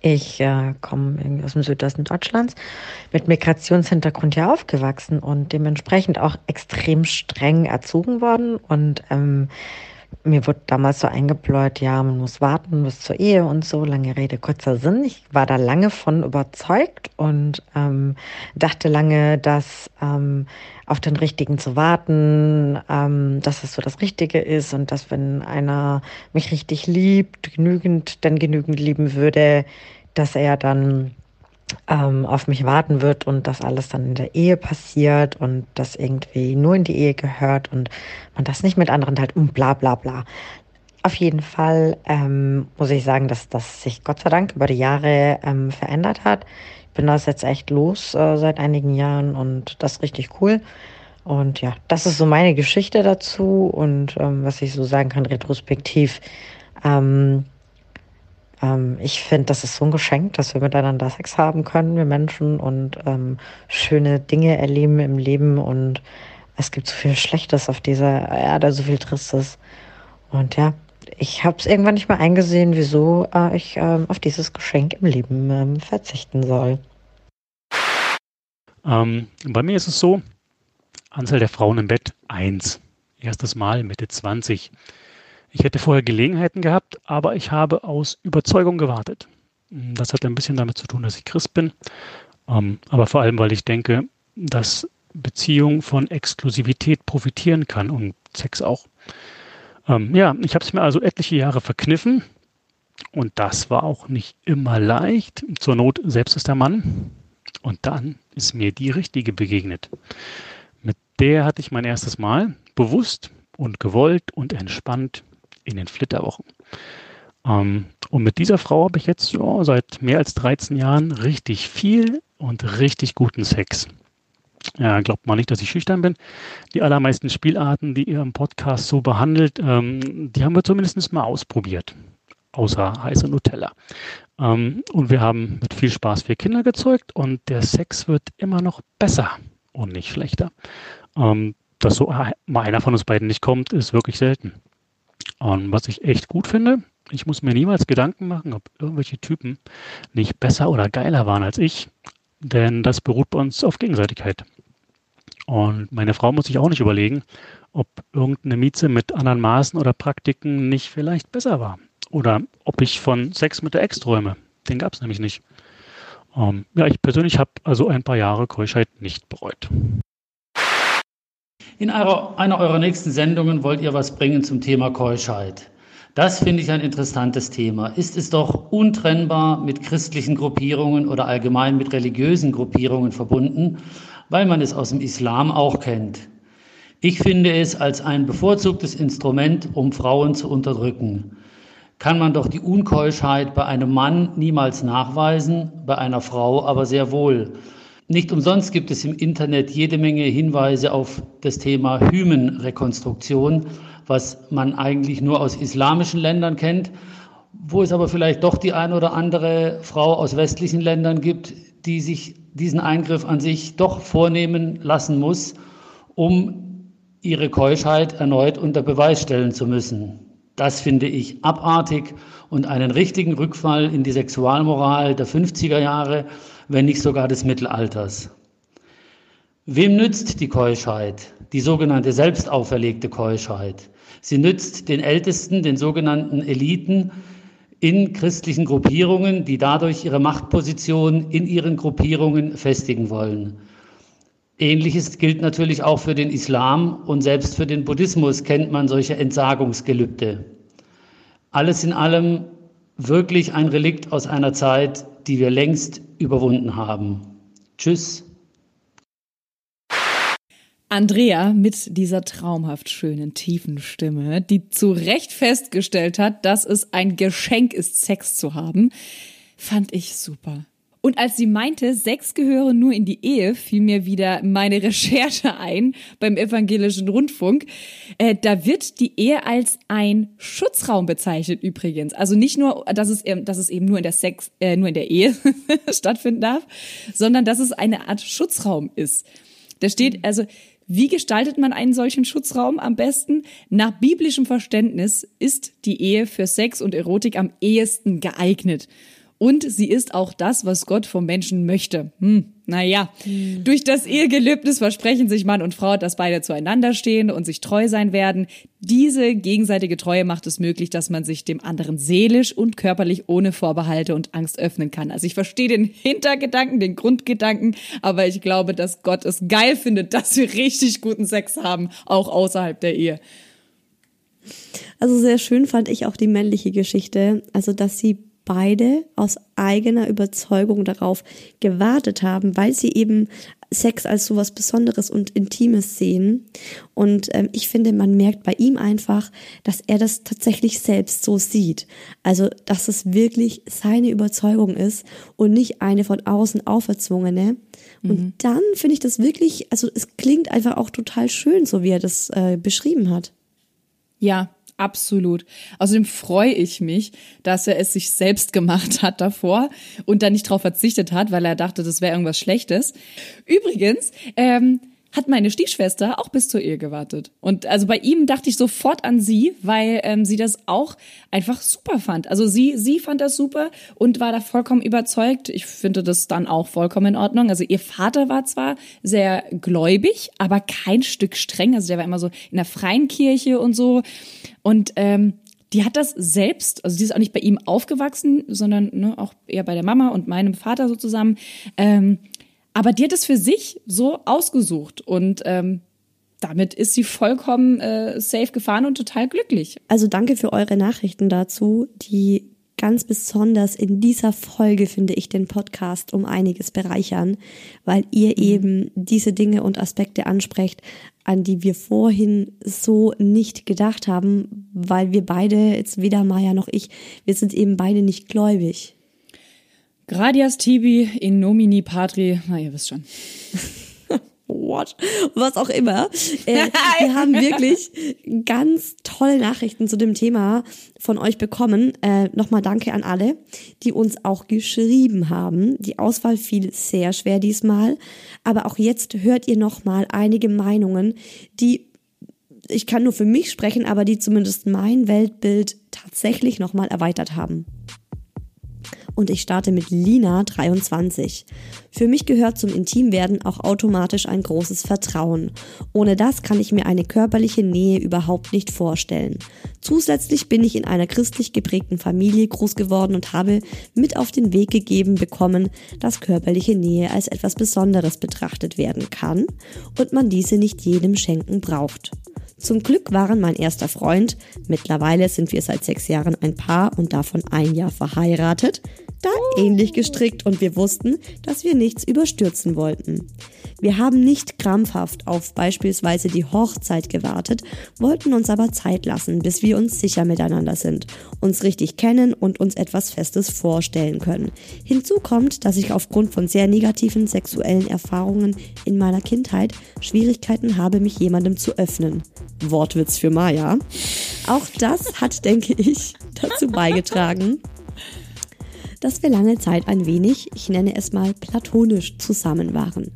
Ich äh, komme aus dem Südosten Deutschlands, mit Migrationshintergrund ja aufgewachsen und dementsprechend auch extrem streng erzogen worden. Und ähm, mir wurde damals so eingebläut, ja, man muss warten bis zur Ehe und so, lange Rede, kurzer Sinn. Ich war da lange von überzeugt und ähm, dachte lange, dass ähm, auf den Richtigen zu warten ähm, dass es so das Richtige ist und dass wenn einer mich richtig liebt, genügend, dann genügend lieben würde, dass er dann ähm, auf mich warten wird und das alles dann in der Ehe passiert und das irgendwie nur in die Ehe gehört und man das nicht mit anderen teilt und bla bla bla. Auf jeden Fall ähm, muss ich sagen, dass das sich Gott sei Dank über die Jahre ähm, verändert hat. Ich bin das jetzt echt los äh, seit einigen Jahren und das ist richtig cool. Und ja, das ist so meine Geschichte dazu und ähm, was ich so sagen kann, retrospektiv. Ähm, ähm, ich finde, das ist so ein Geschenk, dass wir miteinander Sex haben können, wir Menschen, und ähm, schöne Dinge erleben im Leben. Und es gibt so viel Schlechtes auf dieser Erde, so viel Tristes. Und ja, ich habe es irgendwann nicht mehr eingesehen, wieso äh, ich äh, auf dieses Geschenk im Leben äh, verzichten soll. Ähm, bei mir ist es so, Anzahl der Frauen im Bett 1. Erstes Mal Mitte 20. Ich hätte vorher Gelegenheiten gehabt, aber ich habe aus Überzeugung gewartet. Das hat ein bisschen damit zu tun, dass ich Christ bin, ähm, aber vor allem, weil ich denke, dass Beziehung von Exklusivität profitieren kann und Sex auch. Ähm, ja, ich habe es mir also etliche Jahre verkniffen und das war auch nicht immer leicht. Zur Not selbst ist der Mann. Und dann ist mir die richtige begegnet der hatte ich mein erstes Mal bewusst und gewollt und entspannt in den Flitterwochen. Ähm, und mit dieser Frau habe ich jetzt oh, seit mehr als 13 Jahren richtig viel und richtig guten Sex. Ja, glaubt mal nicht, dass ich schüchtern bin. Die allermeisten Spielarten, die ihr im Podcast so behandelt, ähm, die haben wir zumindest mal ausprobiert. Außer heiße Nutella. Ähm, und wir haben mit viel Spaß vier Kinder gezeugt und der Sex wird immer noch besser und nicht schlechter. Ähm, dass so mal einer von uns beiden nicht kommt, ist wirklich selten. Und was ich echt gut finde, ich muss mir niemals Gedanken machen, ob irgendwelche Typen nicht besser oder geiler waren als ich, denn das beruht bei uns auf Gegenseitigkeit. Und meine Frau muss sich auch nicht überlegen, ob irgendeine Mieze mit anderen Maßen oder Praktiken nicht vielleicht besser war. Oder ob ich von Sex mit der Ex träume. Den gab es nämlich nicht. Ähm, ja, ich persönlich habe also ein paar Jahre Keuschheit nicht bereut. In einer, eurer nächsten Sendungen wollt ihr was bringen zum Thema Keuschheit. Das finde ich ein interessantes Thema. Ist es doch untrennbar mit christlichen Gruppierungen oder allgemein mit religiösen Gruppierungen verbunden, weil man es aus dem Islam auch kennt. Ich finde es als ein bevorzugtes Instrument, um Frauen zu unterdrücken. Kann man doch die Unkeuschheit bei einem Mann niemals nachweisen, bei einer Frau aber sehr wohl. Nicht umsonst gibt es im Internet jede Menge Hinweise auf das Thema Hymenrekonstruktion, was man eigentlich nur aus islamischen Ländern kennt, wo es aber vielleicht doch die eine oder andere Frau aus westlichen Ländern gibt, die sich diesen Eingriff an sich doch vornehmen lassen muss, um ihre Keuschheit erneut unter Beweis stellen zu müssen. Das finde ich abartig und einen richtigen Rückfall in die Sexualmoral der 50er Jahre, wenn nicht sogar des Mittelalters. Wem nützt die Keuschheit, die sogenannte selbst auferlegte Keuschheit? Sie nützt den Ältesten, den sogenannten Eliten in christlichen Gruppierungen, die dadurch ihre Machtposition in ihren Gruppierungen festigen wollen. Ähnliches gilt natürlich auch für den Islam und selbst für den Buddhismus kennt man solche Entsagungsgelübde. Alles in allem wirklich ein Relikt aus einer Zeit, die wir längst überwunden haben. Tschüss. Andrea mit dieser traumhaft schönen, tiefen Stimme, die zu Recht festgestellt hat, dass es ein Geschenk ist, Sex zu haben, fand ich super. Und als sie meinte, Sex gehöre nur in die Ehe, fiel mir wieder meine (laughs) Recherche ein beim evangelischen Rundfunk. Äh, da wird die Ehe als ein Schutzraum bezeichnet übrigens. Also nicht nur, dass es, dass es eben nur in der Sex, äh, nur in der Ehe (laughs) stattfinden darf, sondern dass es eine Art Schutzraum ist. Da steht also, wie gestaltet man einen solchen Schutzraum am besten? Nach biblischem Verständnis ist die Ehe für Sex und Erotik am ehesten geeignet. Und sie ist auch das, was Gott vom Menschen möchte. Hm, naja, hm. durch das Ehegelübnis versprechen sich Mann und Frau, dass beide zueinander stehen und sich treu sein werden. Diese gegenseitige Treue macht es möglich, dass man sich dem anderen seelisch und körperlich ohne Vorbehalte und Angst öffnen kann. Also ich verstehe den Hintergedanken, den Grundgedanken, aber ich glaube, dass Gott es geil findet, dass wir richtig guten Sex haben, auch außerhalb der Ehe. Also sehr schön fand ich auch die männliche Geschichte, also dass sie beide aus eigener Überzeugung darauf gewartet haben, weil sie eben Sex als so was Besonderes und Intimes sehen. Und ähm, ich finde, man merkt bei ihm einfach, dass er das tatsächlich selbst so sieht. Also, dass es wirklich seine Überzeugung ist und nicht eine von außen auferzwungene. Und mhm. dann finde ich das wirklich, also es klingt einfach auch total schön, so wie er das äh, beschrieben hat. Ja, Absolut. Außerdem freue ich mich, dass er es sich selbst gemacht hat davor und dann nicht drauf verzichtet hat, weil er dachte, das wäre irgendwas Schlechtes. Übrigens, ähm, hat meine Stiefschwester auch bis zur Ehe gewartet. Und also bei ihm dachte ich sofort an sie, weil ähm, sie das auch einfach super fand. Also sie, sie fand das super und war da vollkommen überzeugt. Ich finde das dann auch vollkommen in Ordnung. Also ihr Vater war zwar sehr gläubig, aber kein Stück streng. Also der war immer so in der freien Kirche und so. Und ähm, die hat das selbst, also die ist auch nicht bei ihm aufgewachsen, sondern ne, auch eher bei der Mama und meinem Vater so zusammen. Ähm, aber die hat es für sich so ausgesucht und ähm, damit ist sie vollkommen äh, safe gefahren und total glücklich. Also danke für eure Nachrichten dazu, die ganz besonders in dieser Folge finde ich den Podcast um einiges bereichern, weil ihr mhm. eben diese Dinge und Aspekte ansprecht, an die wir vorhin so nicht gedacht haben, weil wir beide, jetzt weder Maya noch ich, wir sind eben beide nicht gläubig. Gradias tibi in nomini patri, na ihr wisst schon. What? Was auch immer. Äh, (laughs) wir haben wirklich ganz tolle Nachrichten zu dem Thema von euch bekommen. Äh, Nochmal danke an alle, die uns auch geschrieben haben. Die Auswahl fiel sehr schwer diesmal. Aber auch jetzt hört ihr nochmal einige Meinungen, die ich kann nur für mich sprechen, aber die zumindest mein Weltbild tatsächlich nochmal erweitert haben und ich starte mit Lina 23. Für mich gehört zum Intimwerden auch automatisch ein großes Vertrauen. Ohne das kann ich mir eine körperliche Nähe überhaupt nicht vorstellen. Zusätzlich bin ich in einer christlich geprägten Familie groß geworden und habe mit auf den Weg gegeben bekommen, dass körperliche Nähe als etwas Besonderes betrachtet werden kann und man diese nicht jedem schenken braucht. Zum Glück waren mein erster Freund, mittlerweile sind wir seit sechs Jahren ein Paar und davon ein Jahr verheiratet, da ähnlich gestrickt und wir wussten, dass wir nichts überstürzen wollten. Wir haben nicht krampfhaft auf beispielsweise die Hochzeit gewartet, wollten uns aber Zeit lassen, bis wir uns sicher miteinander sind, uns richtig kennen und uns etwas Festes vorstellen können. Hinzu kommt, dass ich aufgrund von sehr negativen sexuellen Erfahrungen in meiner Kindheit Schwierigkeiten habe, mich jemandem zu öffnen. Wortwitz für Maya. Auch das hat, denke ich, dazu beigetragen, dass wir lange Zeit ein wenig, ich nenne es mal platonisch zusammen waren.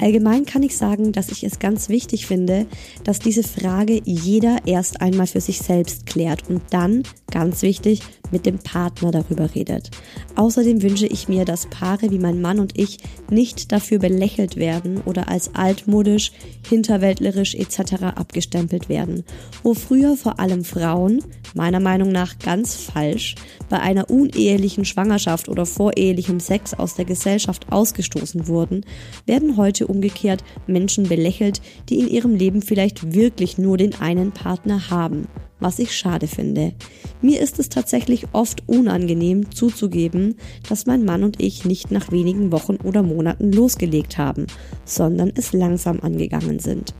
Allgemein kann ich sagen, dass ich es ganz wichtig finde, dass diese Frage jeder erst einmal für sich selbst klärt und dann, ganz wichtig, mit dem Partner darüber redet. Außerdem wünsche ich mir, dass Paare wie mein Mann und ich nicht dafür belächelt werden oder als altmodisch, hinterwäldlerisch etc. abgestempelt werden, wo früher vor allem Frauen, meiner Meinung nach ganz falsch, bei einer unehelichen Schwangerschaft oder vorehelichem Sex aus der Gesellschaft ausgestoßen wurden, werden heute umgekehrt Menschen belächelt, die in ihrem Leben vielleicht wirklich nur den einen Partner haben was ich schade finde. Mir ist es tatsächlich oft unangenehm zuzugeben, dass mein Mann und ich nicht nach wenigen Wochen oder Monaten losgelegt haben, sondern es langsam angegangen sind.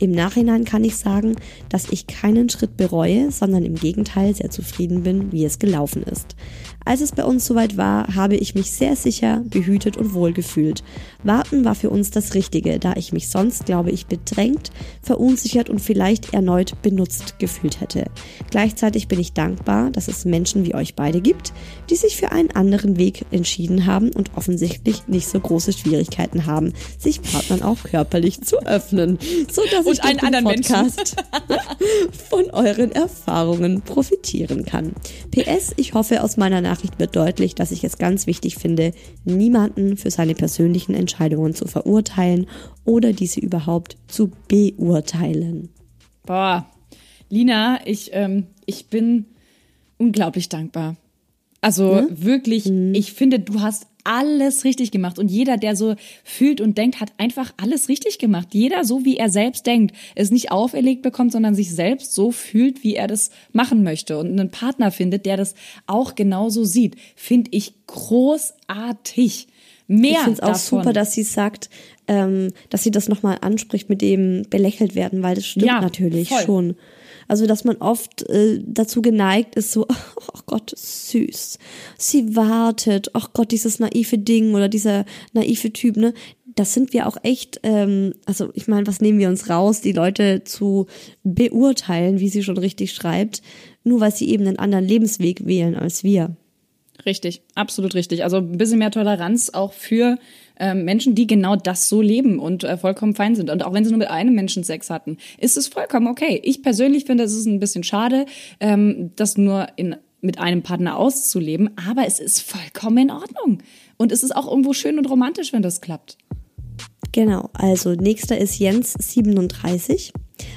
Im Nachhinein kann ich sagen, dass ich keinen Schritt bereue, sondern im Gegenteil sehr zufrieden bin, wie es gelaufen ist. Als es bei uns soweit war, habe ich mich sehr sicher, behütet und wohl gefühlt. Warten war für uns das Richtige, da ich mich sonst, glaube ich, bedrängt, verunsichert und vielleicht erneut benutzt gefühlt hätte. Gleichzeitig bin ich dankbar, dass es Menschen wie euch beide gibt, die sich für einen anderen Weg entschieden haben und offensichtlich nicht so große Schwierigkeiten haben, sich Partnern auch körperlich zu öffnen, so dass ich einen anderen Podcast (laughs) von euren Erfahrungen profitieren kann. PS, ich hoffe, aus meiner Nachricht wird deutlich, dass ich es ganz wichtig finde, niemanden für seine persönlichen Entscheidungen zu verurteilen oder diese überhaupt zu beurteilen. Boah, Lina, ich, ähm, ich bin unglaublich dankbar. Also Ja? wirklich, ich finde, du hast alles richtig gemacht. Und jeder, der so fühlt und denkt, hat einfach alles richtig gemacht. Jeder so, wie er selbst denkt, es nicht auferlegt bekommt, sondern sich selbst so fühlt, wie er das machen möchte. Und einen Partner findet, der das auch genauso sieht, finde ich großartig. Mehr Ich finde es auch davon. super, dass sie sagt, ähm, dass sie das nochmal anspricht mit dem belächelt werden, weil das stimmt Ja, natürlich voll. schon. Also, dass man oft äh, dazu geneigt ist, so, ach (laughs) Gott, süß. Sie wartet, ach Gott, dieses naive Ding oder dieser naive Typ, ne? Das sind wir auch echt, ähm, also ich meine, was nehmen wir uns raus, die Leute zu beurteilen, wie sie schon richtig schreibt, nur weil sie eben einen anderen Lebensweg wählen als wir. Richtig, absolut richtig. Also ein bisschen mehr Toleranz auch für ähm, Menschen, die genau das so leben und äh, vollkommen fein sind. Und auch wenn sie nur mit einem Menschen Sex hatten, ist es vollkommen okay. Ich persönlich finde, es ist ein bisschen schade, ähm, das nur in, mit einem Partner auszuleben, aber es ist vollkommen in Ordnung. Und es ist auch irgendwo schön und romantisch, wenn das klappt. Genau, also nächster ist Jens 37.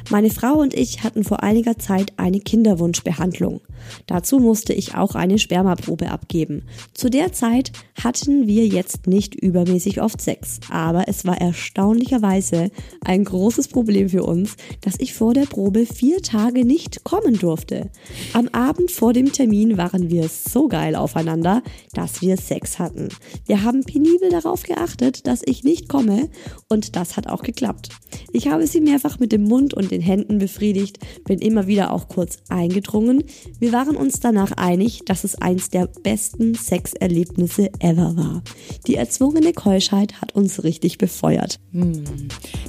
Meine Frau und ich hatten vor einiger Zeit eine Kinderwunschbehandlung. Dazu musste ich auch eine Spermaprobe abgeben. Zu der Zeit hatten wir jetzt nicht übermäßig oft Sex, aber es war erstaunlicherweise ein großes Problem für uns, dass ich vor der Probe vier Tage nicht kommen durfte. Am Abend vor dem Termin waren wir so geil aufeinander, dass wir Sex hatten. Wir haben penibel darauf geachtet, dass ich nicht komme und das hat auch geklappt. Ich habe sie mehrfach mit dem Mund und den Händen befriedigt, bin immer wieder auch kurz eingedrungen. Wir waren uns danach einig, dass es eins der besten Sexerlebnisse ever war. Die erzwungene Keuschheit hat uns richtig befeuert.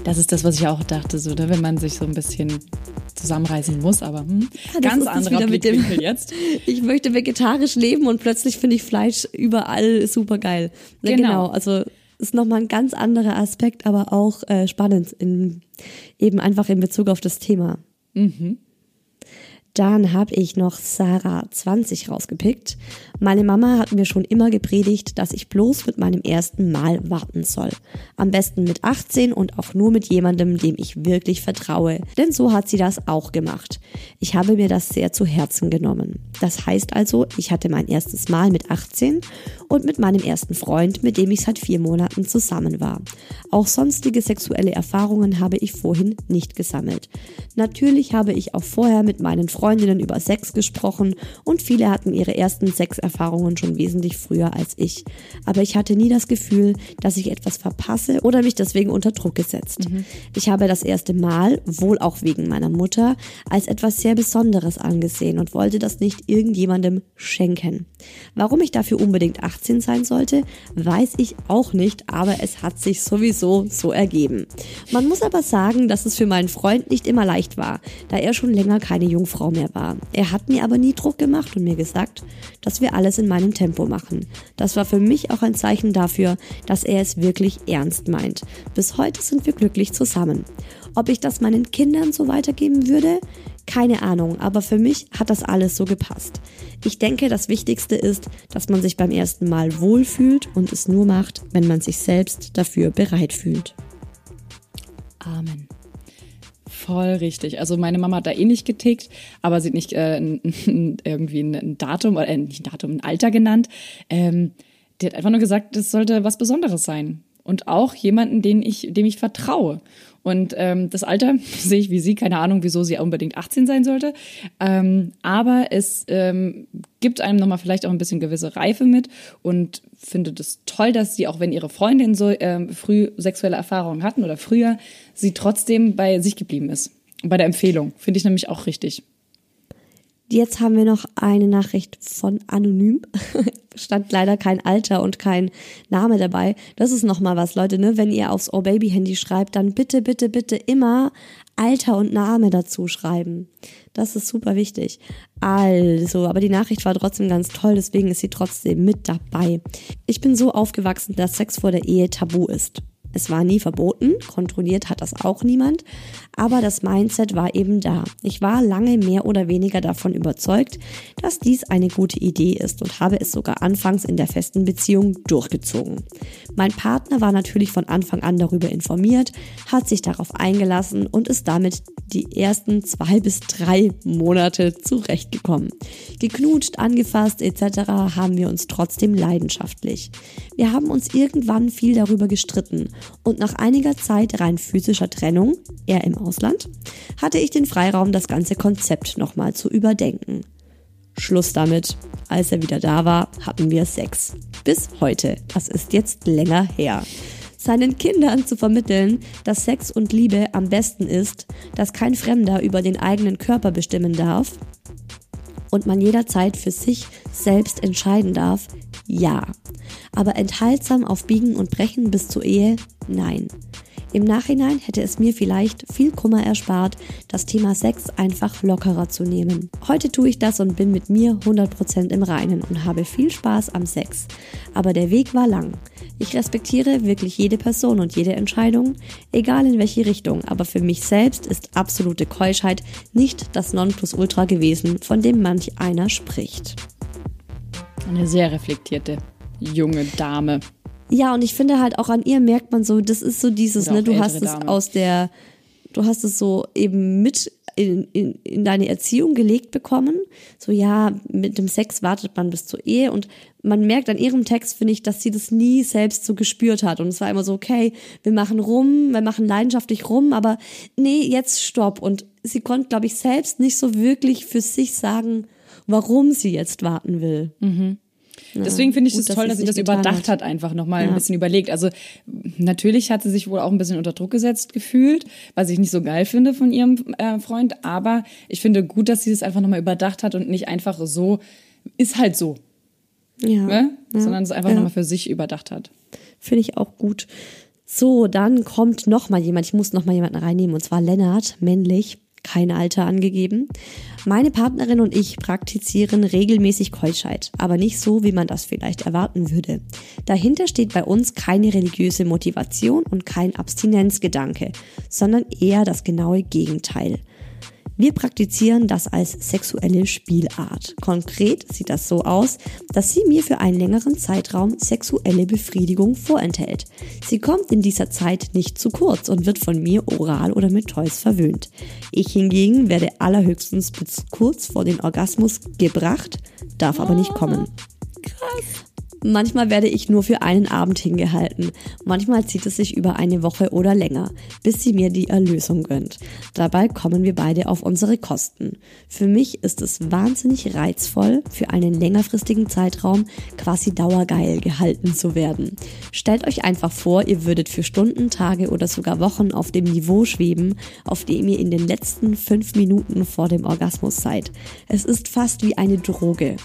Das ist das, was ich auch dachte, so, ne? wenn man sich so ein bisschen zusammenreißen muss, aber hm, das ganz anderer Blickwinkel jetzt. (laughs) Ich möchte vegetarisch leben und plötzlich finde ich Fleisch überall super geil. Ja, Genau. genau. Also ist nochmal ein ganz anderer Aspekt, aber auch äh, spannend in, eben einfach in Bezug auf das Thema. Dann habe ich noch Sarah 20 rausgepickt. Meine Mama hat mir schon immer gepredigt, dass ich bloß mit meinem ersten Mal warten soll. Am besten mit 18 und auch nur mit jemandem, dem ich wirklich vertraue. Denn so hat sie das auch gemacht. Ich habe mir das sehr zu Herzen genommen. Das heißt also, ich hatte mein erstes Mal mit 18 und mit meinem ersten Freund, mit dem ich seit vier Monaten zusammen war. Auch sonstige sexuelle Erfahrungen habe ich vorhin nicht gesammelt. Natürlich habe ich auch vorher mit meinen Freundinnen über Sex gesprochen und viele hatten ihre ersten Sexerfahrungen schon wesentlich früher als ich. Aber ich hatte nie das Gefühl, dass ich etwas verpasse oder mich deswegen unter Druck gesetzt. Ich habe das erste Mal, wohl auch wegen meiner Mutter, als etwas sehr Besonderes angesehen und wollte das nicht irgendjemandem schenken. Warum ich dafür unbedingt 18 sein sollte, weiß ich auch nicht, aber es hat sich sowieso so ergeben. Man muss aber sagen, dass es für meinen Freund nicht immer leicht war, da er schon länger keine Jungfrau mehr war. Er hat mir aber nie Druck gemacht und mir gesagt, dass wir alles in meinem Tempo machen. Das war für mich auch ein Zeichen dafür, dass er es wirklich ernst meint. Bis heute sind wir glücklich zusammen. Ob ich das meinen Kindern so weitergeben würde? Keine Ahnung, aber für mich hat das alles so gepasst. Ich denke, das Wichtigste ist, dass man sich beim ersten Mal wohlfühlt und es nur macht, wenn man sich selbst dafür bereit fühlt. Amen. Voll richtig. Also meine Mama hat da eh nicht getickt, aber sie hat nicht äh, irgendwie ein, ein Datum oder äh, nicht ein Datum, ein Alter genannt. Ähm, die hat einfach nur gesagt, das sollte was Besonderes sein. Und auch jemanden, den ich, dem ich vertraue. Und ähm, das Alter (laughs) sehe ich wie sie, keine Ahnung, wieso sie unbedingt 18 sein sollte. Ähm, aber es ähm, gibt einem nochmal vielleicht auch ein bisschen gewisse Reife mit und finde das toll, dass sie, auch wenn ihre Freundin so ähm, früh sexuelle Erfahrungen hatten oder früher, sie trotzdem bei sich geblieben ist. Bei der Empfehlung. Finde ich nämlich auch richtig. Jetzt haben wir noch eine Nachricht von Anonym. (laughs) Stand leider kein Alter und kein Name dabei. Das ist nochmal was, Leute, ne? Wenn ihr aufs Oh Baby Handy schreibt, dann bitte, bitte, bitte immer Alter und Name dazu schreiben. Das ist super wichtig. Also, aber die Nachricht war trotzdem ganz toll, deswegen ist sie trotzdem mit dabei. Ich bin so aufgewachsen, dass Sex vor der Ehe tabu ist. Es war nie verboten, kontrolliert hat das auch niemand, aber das Mindset war eben da. Ich war lange mehr oder weniger davon überzeugt, dass dies eine gute Idee ist und habe es sogar anfangs in der festen Beziehung durchgezogen. Mein Partner war natürlich von Anfang an darüber informiert, hat sich darauf eingelassen und ist damit die ersten zwei bis drei Monate zurechtgekommen. Geknutscht, angefasst etc. haben wir uns trotzdem leidenschaftlich. Wir haben uns irgendwann viel darüber gestritten und nach einiger Zeit rein physischer Trennung, er im Ausland, hatte ich den Freiraum, das ganze Konzept nochmal zu überdenken. Schluss damit. Als er wieder da war, hatten wir Sex. Bis heute. Das ist jetzt länger her. Seinen Kindern zu vermitteln, dass Sex und Liebe am besten ist, dass kein Fremder über den eigenen Körper bestimmen darf und man jederzeit für sich selbst entscheiden darf, ja. Aber enthaltsam auf Biegen und Brechen bis zur Ehe, nein. Im Nachhinein hätte es mir vielleicht viel Kummer erspart, das Thema Sex einfach lockerer zu nehmen. Heute tue ich das und bin mit mir 100% im Reinen und habe viel Spaß am Sex. Aber der Weg war lang. Ich respektiere wirklich jede Person und jede Entscheidung, egal in welche Richtung, aber für mich selbst ist absolute Keuschheit nicht das Nonplusultra gewesen, von dem manch einer spricht. Eine sehr reflektierte junge Dame. Ja, und ich finde halt auch an ihr merkt man so, das ist so dieses, ne, du hast es aus der, du hast es so eben mit in, in, in deine Erziehung gelegt bekommen. So, ja, mit dem Sex wartet man bis zur Ehe und man merkt an ihrem Text, finde ich, dass sie das nie selbst so gespürt hat. Und es war immer so, okay, wir machen rum, wir machen leidenschaftlich rum, aber nee, jetzt stopp. Und sie konnte, glaube ich, selbst nicht so wirklich für sich sagen, warum sie jetzt warten will. Deswegen finde ich es dass toll, dass sie das überdacht hat. hat, einfach nochmal Ja. ein bisschen überlegt. Also natürlich hat sie sich wohl auch ein bisschen unter Druck gesetzt gefühlt, was ich nicht so geil finde von ihrem äh, Freund. Aber ich finde gut, dass sie es einfach nochmal überdacht hat und nicht einfach so, ist halt so, Ja. ne? ja, sondern es einfach ja. nochmal für sich überdacht hat. Finde ich auch gut. So, dann kommt noch mal jemand. Ich muss noch mal jemanden reinnehmen und zwar Lennart, männlich, kein Alter angegeben. Meine Partnerin und ich praktizieren regelmäßig Keuschheit, aber nicht so, wie man das vielleicht erwarten würde. Dahinter steht bei uns keine religiöse Motivation und kein Abstinenzgedanke, sondern eher das genaue Gegenteil. Wir praktizieren das als sexuelle Spielart. Konkret sieht das so aus, dass sie mir für einen längeren Zeitraum sexuelle Befriedigung vorenthält. Sie kommt in dieser Zeit nicht zu kurz und wird von mir oral oder mit Toys verwöhnt. Ich hingegen werde allerhöchstens bis kurz vor den Orgasmus gebracht, darf aber nicht kommen. Manchmal werde ich nur für einen Abend hingehalten. Manchmal zieht es sich über eine Woche oder länger, bis sie mir die Erlösung gönnt. Dabei kommen wir beide auf unsere Kosten. Für mich ist es wahnsinnig reizvoll, für einen längerfristigen Zeitraum quasi dauergeil gehalten zu werden. Stellt euch einfach vor, ihr würdet für Stunden, Tage oder sogar Wochen auf dem Niveau schweben, auf dem ihr in den letzten fünf Minuten vor dem Orgasmus seid. Es ist fast wie eine Droge.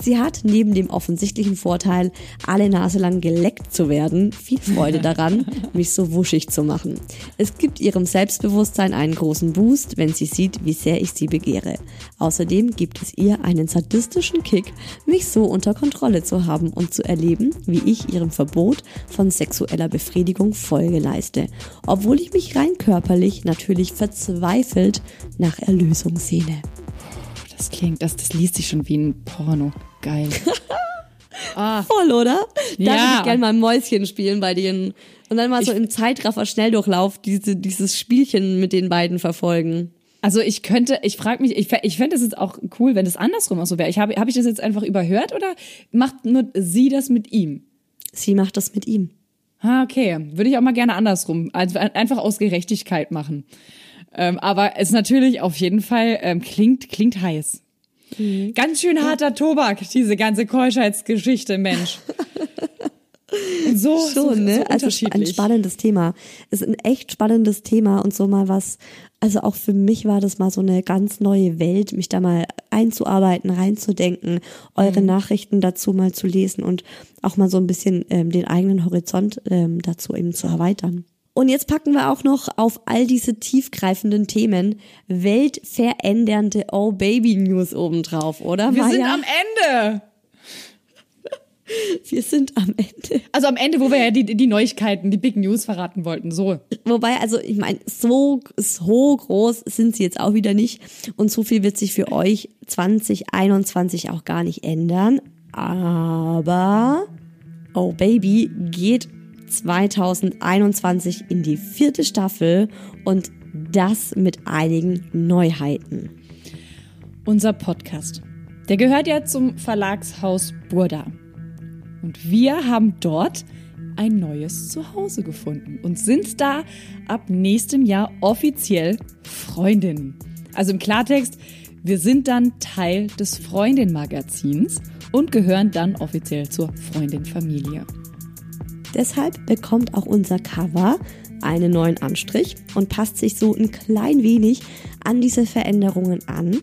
Sie hat neben dem offensichtlichen Vorteil, alle Nase lang geleckt zu werden, viel Freude (laughs) daran, mich so wuschig zu machen. Es gibt ihrem Selbstbewusstsein einen großen Boost, wenn sie sieht, wie sehr ich sie begehre. Außerdem gibt es ihr einen sadistischen Kick, mich so unter Kontrolle zu haben und zu erleben, wie ich ihrem Verbot von sexueller Befriedigung Folge leiste, obwohl ich mich rein körperlich natürlich verzweifelt nach Erlösung sehne. Das klingt, das, das liest sich schon wie ein Porno. Geil. (laughs) Voll, oder? Da Ja. würde ich gerne mal ein Mäuschen spielen bei denen. Und dann mal so im Zeitraffer Schnelldurchlauf diese, dieses Spielchen mit den beiden verfolgen. Also ich könnte, ich frage mich, ich, ich fände es jetzt auch cool, wenn es andersrum auch so wäre. Ich habe, habe ich das jetzt einfach überhört oder macht nur sie das mit ihm? Sie macht das mit ihm. Ah, okay. Würde ich auch mal gerne andersrum. Also einfach aus Gerechtigkeit machen. Ähm, aber es natürlich auf jeden Fall ähm, klingt, klingt heiß. Ganz schön harter Tobak, diese ganze Keuschheitsgeschichte, Mensch. Und so, so, (laughs) Schon, ne? so also ein unterschiedlich. spannendes Thema. Es ist ein echt spannendes Thema und so mal was, also auch für mich war das mal so eine ganz neue Welt, mich da mal einzuarbeiten, reinzudenken, eure Mhm. Nachrichten dazu mal zu lesen und auch mal so ein bisschen ähm, den eigenen Horizont ähm, dazu eben zu erweitern. Und jetzt packen wir auch noch auf all diese tiefgreifenden Themen weltverändernde Oh Baby News obendrauf, oder? Wir sind Maja? am Ende. (laughs) Wir sind am Ende. Also am Ende, wo wir ja die, die Neuigkeiten, die Big News verraten wollten. So. Wobei, also ich meine, so, so groß sind sie jetzt auch wieder nicht. Und so viel wird sich für euch 2021 auch gar nicht ändern. Aber Oh Baby geht 2021 in die vierte Staffel und das mit einigen Neuheiten. Unser Podcast, der gehört ja zum Verlagshaus Burda. Und wir haben dort ein neues Zuhause gefunden und sind da ab nächstem Jahr offiziell Freundinnen. Also im Klartext, wir sind dann Teil des Freundin-Magazins und gehören dann offiziell zur Freundin-Familie. Deshalb bekommt auch unser Cover einen neuen Anstrich und passt sich so ein klein wenig an diese Veränderungen an.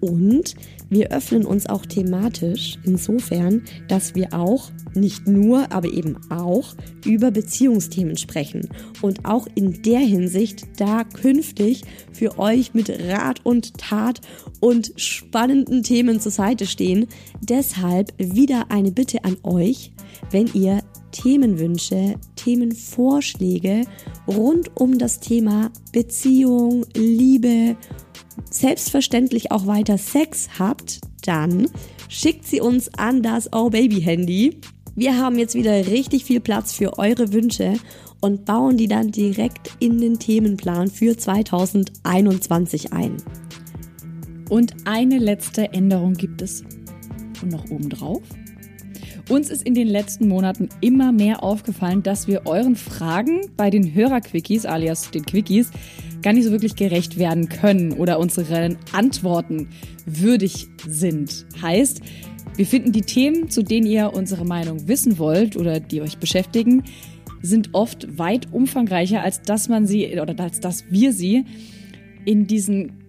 Und wir öffnen uns auch thematisch insofern, dass wir auch nicht nur, aber eben auch über Beziehungsthemen sprechen und auch in der Hinsicht da künftig für euch mit Rat und Tat und spannenden Themen zur Seite stehen. Deshalb wieder eine Bitte an euch, wenn ihr Themenwünsche, Themenvorschläge rund um das Thema Beziehung, Liebe, selbstverständlich auch weiter Sex habt, dann schickt sie uns an das Oh Baby Handy. Wir haben jetzt wieder richtig viel Platz für eure Wünsche und bauen die dann direkt in den Themenplan für 2021 ein. Und eine letzte Änderung gibt es. Und noch obendrauf. Uns ist in den letzten Monaten immer mehr aufgefallen, dass wir euren Fragen bei den Hörerquickies, alias den Quickies, gar nicht so wirklich gerecht werden können oder unseren Antworten würdig sind. Heißt, wir finden die Themen, zu denen ihr unsere Meinung wissen wollt oder die euch beschäftigen, sind oft weit umfangreicher, als dass man sie oder als dass wir sie in diesen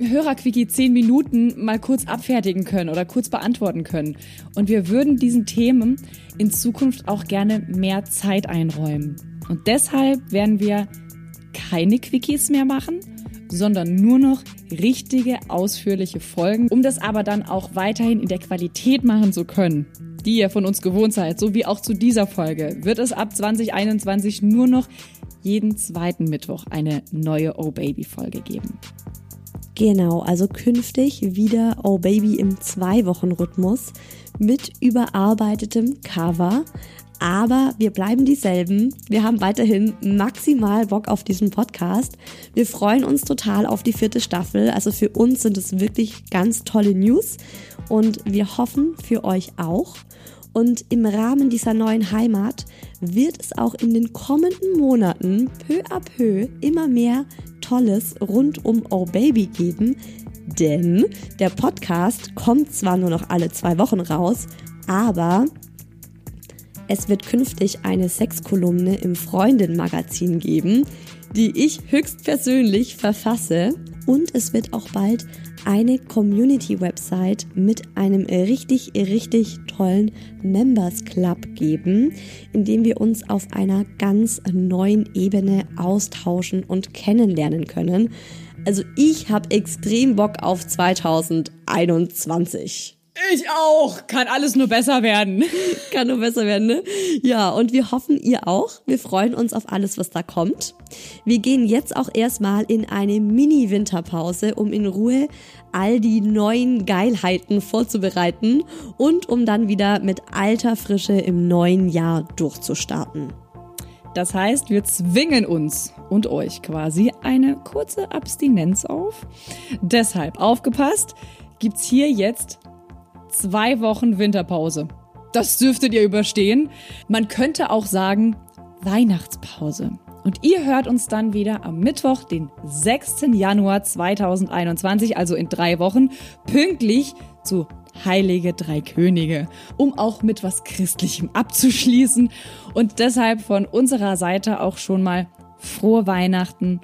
Hörerquickie zehn Minuten mal kurz abfertigen können oder kurz beantworten können. Und wir würden diesen Themen in Zukunft auch gerne mehr Zeit einräumen. Und deshalb werden wir keine Quickies mehr machen, sondern nur noch richtige, ausführliche Folgen, um das aber dann auch weiterhin in der Qualität machen zu können, die ihr von uns gewohnt seid, so wie auch zu dieser Folge, wird es ab 2021 nur noch jeden zweiten Mittwoch eine neue Oh Baby Folge geben. Genau, also künftig wieder Oh Baby im Zwei-Wochen-Rhythmus mit überarbeitetem Cover. Aber wir bleiben dieselben. Wir haben weiterhin maximal Bock auf diesen Podcast. Wir freuen uns total auf die vierte Staffel. Also für uns sind es wirklich ganz tolle News und wir hoffen für euch auch. Und im Rahmen dieser neuen Heimat wird es auch in den kommenden Monaten peu à peu immer mehr Tolles rund um Oh Baby geben, denn der Podcast kommt zwar nur noch alle zwei Wochen raus, aber es wird künftig eine Sexkolumne im Freundin-Magazin geben, die ich höchstpersönlich verfasse. Und es wird auch bald eine Community-Website mit einem richtig, richtig tollen Members Club geben, in dem wir uns auf einer ganz neuen Ebene austauschen und kennenlernen können. Also ich habe extrem Bock auf 2021. Ich auch. Kann alles nur besser werden. (laughs) Kann nur besser werden, ne? Ja, und wir hoffen, ihr auch. Wir freuen uns auf alles, was da kommt. Wir gehen jetzt auch erstmal in eine Mini-Winterpause, um in Ruhe all die neuen Geilheiten vorzubereiten und um dann wieder mit alter Frische im neuen Jahr durchzustarten. Das heißt, wir zwingen uns und euch quasi eine kurze Abstinenz auf. Deshalb aufgepasst, gibt's hier jetzt zwei Wochen Winterpause. Das dürftet ihr überstehen. Man könnte auch sagen Weihnachtspause. Und ihr hört uns dann wieder am Mittwoch, den 6. Januar 2021, also in drei Wochen, pünktlich zu Heilige Drei Könige, um auch mit was Christlichem abzuschließen. Und deshalb von unserer Seite auch schon mal frohe Weihnachten.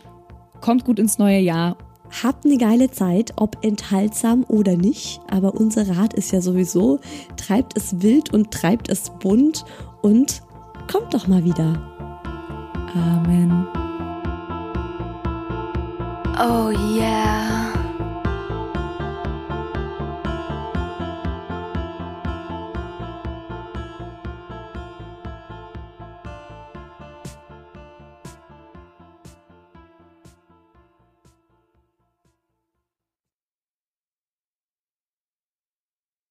Kommt gut ins neue Jahr Habt eine geile Zeit, ob enthaltsam oder nicht, aber unser Rat ist ja sowieso, treibt es wild und treibt es bunt und kommt doch mal wieder. Amen. Oh yeah.